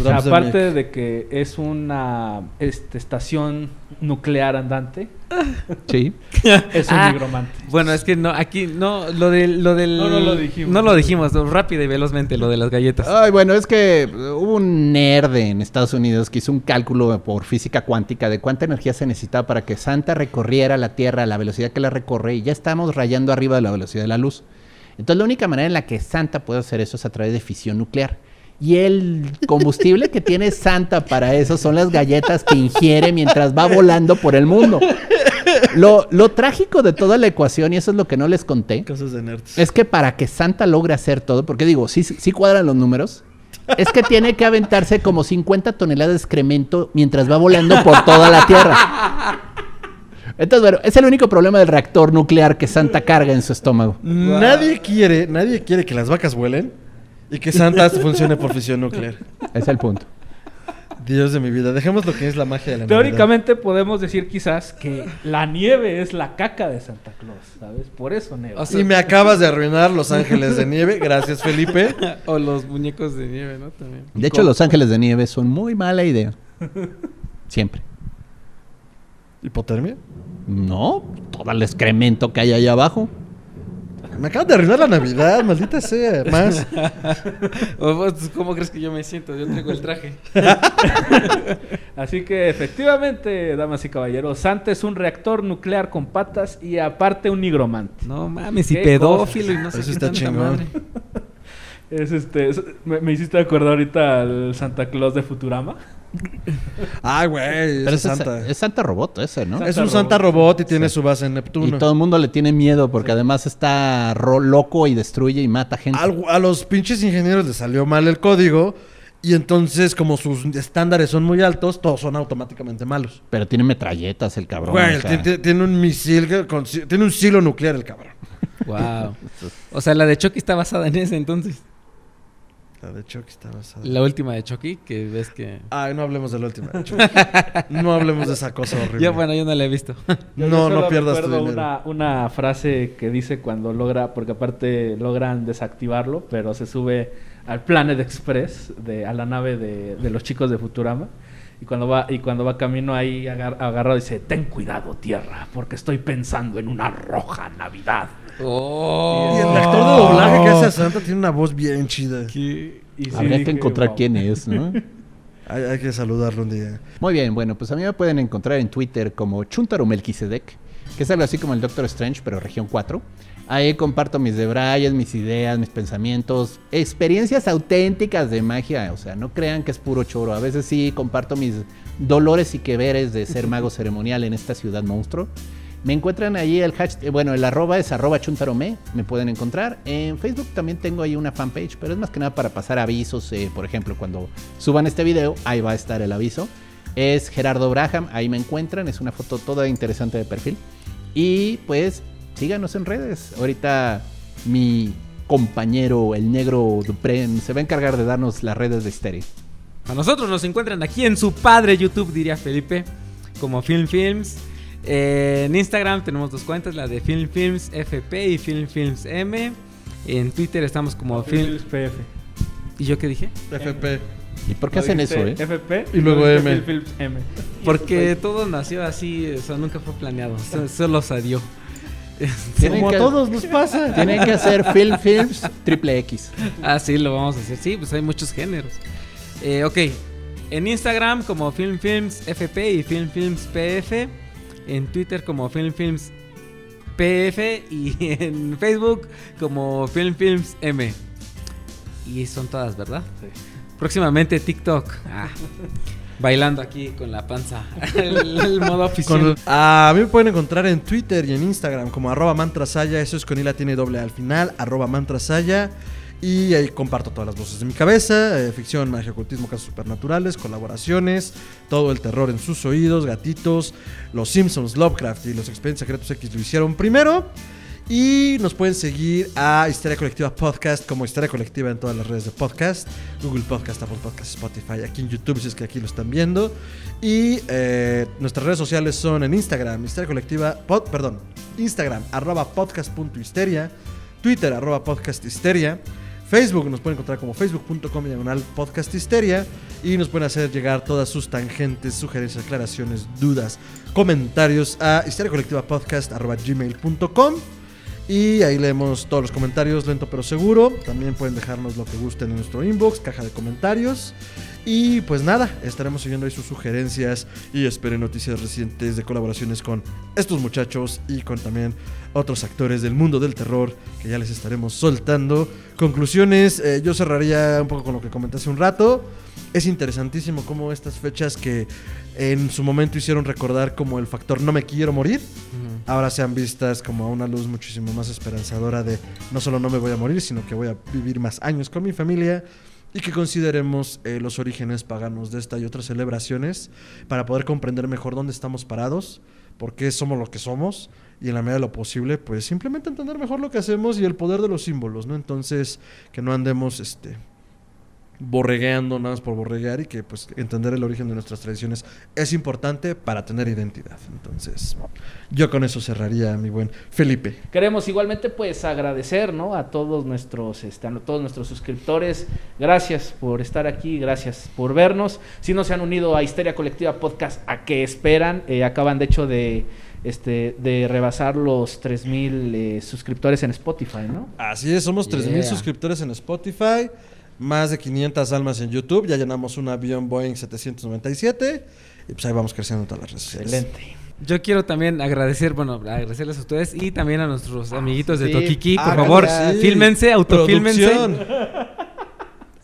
Speaker 10: O sea, aparte de que es una este, estación nuclear andante, (laughs)
Speaker 11: Sí. (laughs)
Speaker 10: es un
Speaker 9: Ah,
Speaker 10: nigromante.
Speaker 9: Bueno, es que no, aquí no, lo del, lo del...
Speaker 10: No, no lo dijimos.
Speaker 9: No lo dijimos, no, rápido y velozmente, lo de las galletas.
Speaker 11: Ay, bueno, es que hubo un nerd en Estados Unidos que hizo un cálculo por física cuántica de cuánta energía se necesitaba para que Santa recorriera la Tierra a la velocidad que la recorre y ya estamos rayando arriba de la velocidad de la luz. Entonces la única manera en la que Santa puede hacer eso es a través de fisión nuclear. Y el combustible que tiene Santa para eso son las galletas que ingiere mientras va volando por el mundo. Lo, lo trágico de toda la ecuación, y eso es lo que no les conté,
Speaker 7: Cosas de nerds.
Speaker 11: es que para que Santa logre hacer todo, porque digo, sí, sí cuadran los números, es que tiene que aventarse como 50 toneladas de excremento mientras va volando por toda la Tierra. Entonces, bueno, es el único problema del reactor nuclear que Santa carga en su estómago.
Speaker 7: Nadie quiere, nadie quiere que las vacas vuelen y que Santa funcione por fisión nuclear.
Speaker 11: Es el punto.
Speaker 7: Dios de mi vida, dejemos lo que es la magia de la Navidad.
Speaker 10: Teóricamente podemos decir quizás que la nieve es la caca de Santa Claus, ¿sabes? Por eso nieva.
Speaker 9: O sea-
Speaker 7: Y me acabas de arruinar Los Ángeles de Nieve. Gracias, Felipe. (laughs)
Speaker 9: o los muñecos de nieve, ¿no? También.
Speaker 11: De hecho, los ángeles de nieve son muy mala idea. Siempre.
Speaker 7: ¿Hipotermia?
Speaker 11: No, todo el excremento que hay allá abajo.
Speaker 7: Me acaban de arruinar la Navidad, maldita sea. Más.
Speaker 9: ¿Cómo crees que yo me siento? Yo traigo el traje. (laughs)
Speaker 10: Así que efectivamente, damas y caballeros, Santa es un reactor nuclear con patas y aparte un nigromante.
Speaker 9: No mames, y pedófilo y no sé
Speaker 7: Eso
Speaker 9: qué
Speaker 7: está chingón.
Speaker 9: madre.
Speaker 10: Es este, es- me, me hiciste acordar ahorita al Santa Claus de Futurama.
Speaker 7: Ay, güey,
Speaker 11: Pero es
Speaker 7: Santa.
Speaker 11: Es Santa Robot ese, ¿no?
Speaker 7: Es un Santa Robot y tiene su base en Neptuno.
Speaker 11: Y todo el mundo le tiene miedo porque además está ro- loco y destruye y mata gente.
Speaker 7: Al- a los pinches ingenieros les salió mal el código y entonces como sus estándares son muy altos, todos son automáticamente malos.
Speaker 11: Pero tiene metralletas el cabrón.
Speaker 7: Güey,
Speaker 11: o sea.
Speaker 7: tiene un misil, con- tiene un silo nuclear el cabrón.
Speaker 9: Wow. O sea, la de Chucky está basada en ese entonces.
Speaker 7: La de Chucky está basada.
Speaker 9: La última de Chucky, que ves que.
Speaker 7: Ay, no hablemos de la última. de Chucky. (laughs) no hablemos de esa cosa horrible.
Speaker 9: Ya, bueno, yo no la he visto. (laughs)
Speaker 7: No,
Speaker 10: solo
Speaker 7: no pierdas tu dinero.
Speaker 10: una, una frase que dice cuando logra, porque aparte logran desactivarlo, pero se sube al Planet Express, de, a la nave de, de los chicos de Futurama. Y cuando va, y cuando va camino ahí agar- agarrado dice, ten cuidado tierra, porque estoy pensando en una roja Navidad.
Speaker 9: Oh.
Speaker 7: Y el actor de doblaje que hace a Santa tiene una voz bien chida.
Speaker 10: Y sí
Speaker 11: Habría
Speaker 10: dije,
Speaker 11: que encontrar
Speaker 10: "Wow".
Speaker 11: quién es, ¿no? (laughs)
Speaker 7: Hay, hay que saludarlo un día.
Speaker 11: Muy bien, bueno, pues a mí me pueden encontrar en Twitter como Chuntaro Melquisedec, que es algo así como el Doctor Strange, pero región 4. Ahí comparto mis debrayes, mis ideas, mis pensamientos, experiencias auténticas de magia. O sea, no crean que es puro choro. A veces sí comparto mis dolores y que veres de ser mago ceremonial en esta ciudad monstruo. Me encuentran ahí el hashtag, bueno, el arroba es arroba chuntarome, me pueden encontrar. En Facebook también tengo ahí una fanpage, pero es más que nada para pasar avisos, eh, por ejemplo, cuando suban este video, ahí va a estar el aviso. Es Gerardo Braham, ahí me encuentran, es una foto toda interesante de perfil. Y pues síganos en redes. Ahorita mi compañero, el negro Dupren, se va a encargar de darnos las redes de Stereo.
Speaker 9: A nosotros nos encuentran aquí en su padre YouTube, diría Felipe, como Film Films. Eh, en Instagram tenemos dos cuentas, la de Film Films FP y Film Films M. En Twitter estamos como Film...
Speaker 10: PF.
Speaker 9: ¿Y yo qué dije?
Speaker 7: FP.
Speaker 11: ¿Y por qué hacen eso, eh?
Speaker 10: FP
Speaker 7: Y luego M.
Speaker 10: Phil Phillips M.
Speaker 9: Porque todo nació así, o sea, nunca fue planeado, so- solo salió. (laughs)
Speaker 11: Tienen
Speaker 7: Como
Speaker 11: que-
Speaker 7: a todos nos pasa.
Speaker 11: Tienen que hacer Film Films triple X.
Speaker 9: Ah, sí, lo vamos a hacer. Sí, pues hay muchos géneros. Eh, ok, en Instagram como Film Films FP y Film Films PF. En Twitter como Film Films PF. Y (laughs) en Facebook como Film Films M. Y son todas, ¿verdad? Próximamente TikTok. Ah, bailando aquí con la panza. (laughs) el, el modo oficial.
Speaker 7: Con- a mí me pueden encontrar en Twitter y en Instagram como arroba mantrasaya, eso es con I la tiene doble al final, arroba mantrasaya. Y ahí comparto todas las voces de mi cabeza, eh, ficción, magia, ocultismo, casos supernaturales, colaboraciones, todo el terror en sus oídos, gatitos, los Simpsons, Lovecraft y los Expedientes Secretos X lo hicieron primero. Y nos pueden seguir a Historia Colectiva Podcast como Historia Colectiva en todas las redes de podcast. Google Podcast, Apple Podcast, Spotify, aquí en YouTube si es que aquí lo están viendo. Y eh, nuestras redes sociales son en Instagram, Historia Colectiva, pod- perdón, Instagram, arroba podcast.histeria, Twitter, arroba podcasthisteria. Facebook nos pueden encontrar como facebook.com diagonal podcast histeria y nos pueden hacer llegar todas sus tangentes, sugerencias, aclaraciones, dudas, comentarios a histeriacolectivapodcast.gmail.com y ahí leemos todos los comentarios lento pero seguro. También pueden dejarnos lo que gusten en nuestro inbox, caja de comentarios. Y pues nada, estaremos siguiendo ahí sus sugerencias y esperen noticias recientes de colaboraciones con estos muchachos y con también otros actores del mundo del terror que ya les estaremos soltando. Conclusiones, eh, yo cerraría un poco con lo que comenté hace un rato. Es interesantísimo cómo estas fechas que en su momento hicieron recordar como el factor no me quiero morir, ahora sean vistas como a una luz muchísimo más esperanzadora de no solo no me voy a morir, sino que voy a vivir más años con mi familia y que consideremos eh, los orígenes paganos de esta y otras celebraciones para poder comprender mejor dónde estamos parados, por qué somos lo que somos y en la medida de lo posible, pues simplemente entender mejor lo que hacemos y el poder de los símbolos, ¿no? Entonces, que no andemos este borregueando nada más por borreguear y que pues entender el origen de nuestras tradiciones es importante para tener identidad. Entonces, yo con eso cerraría, mi buen Felipe.
Speaker 10: Queremos igualmente pues agradecer ¿no? a todos nuestros este, a todos nuestros suscriptores. Gracias por estar aquí, gracias por vernos. Si no se han unido a Histeria Colectiva Podcast, ¿a qué esperan? Eh, acaban de hecho de este, de rebasar los 3000 eh, suscriptores en Spotify, ¿no?
Speaker 7: Así es, somos 3000
Speaker 10: Yeah.
Speaker 7: suscriptores en Spotify, más de 500 almas en YouTube, ya llenamos un avión Boeing 797 y pues ahí vamos creciendo en todas las redes sociales.
Speaker 10: Excelente.
Speaker 9: Yo quiero también agradecer, bueno, agradecerles a ustedes y también a nuestros amiguitos de
Speaker 10: sí.
Speaker 9: Tokiki. Por
Speaker 7: Ah,
Speaker 9: favor,
Speaker 7: sí.
Speaker 9: fílmense, autofílmense. (laughs)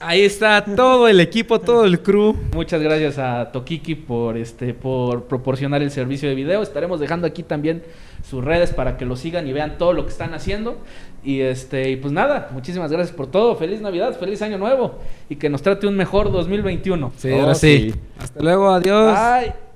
Speaker 9: Ahí está todo el equipo, todo el crew.
Speaker 10: Muchas gracias a Tokiki por este por proporcionar el servicio de video. Estaremos dejando aquí también sus redes para que lo sigan y vean todo lo que están haciendo. Y este y pues nada, muchísimas gracias por todo. Feliz Navidad, feliz año nuevo y que nos trate un mejor 2021.
Speaker 9: Sí, ahora sí. Hasta luego, adiós.
Speaker 10: Bye.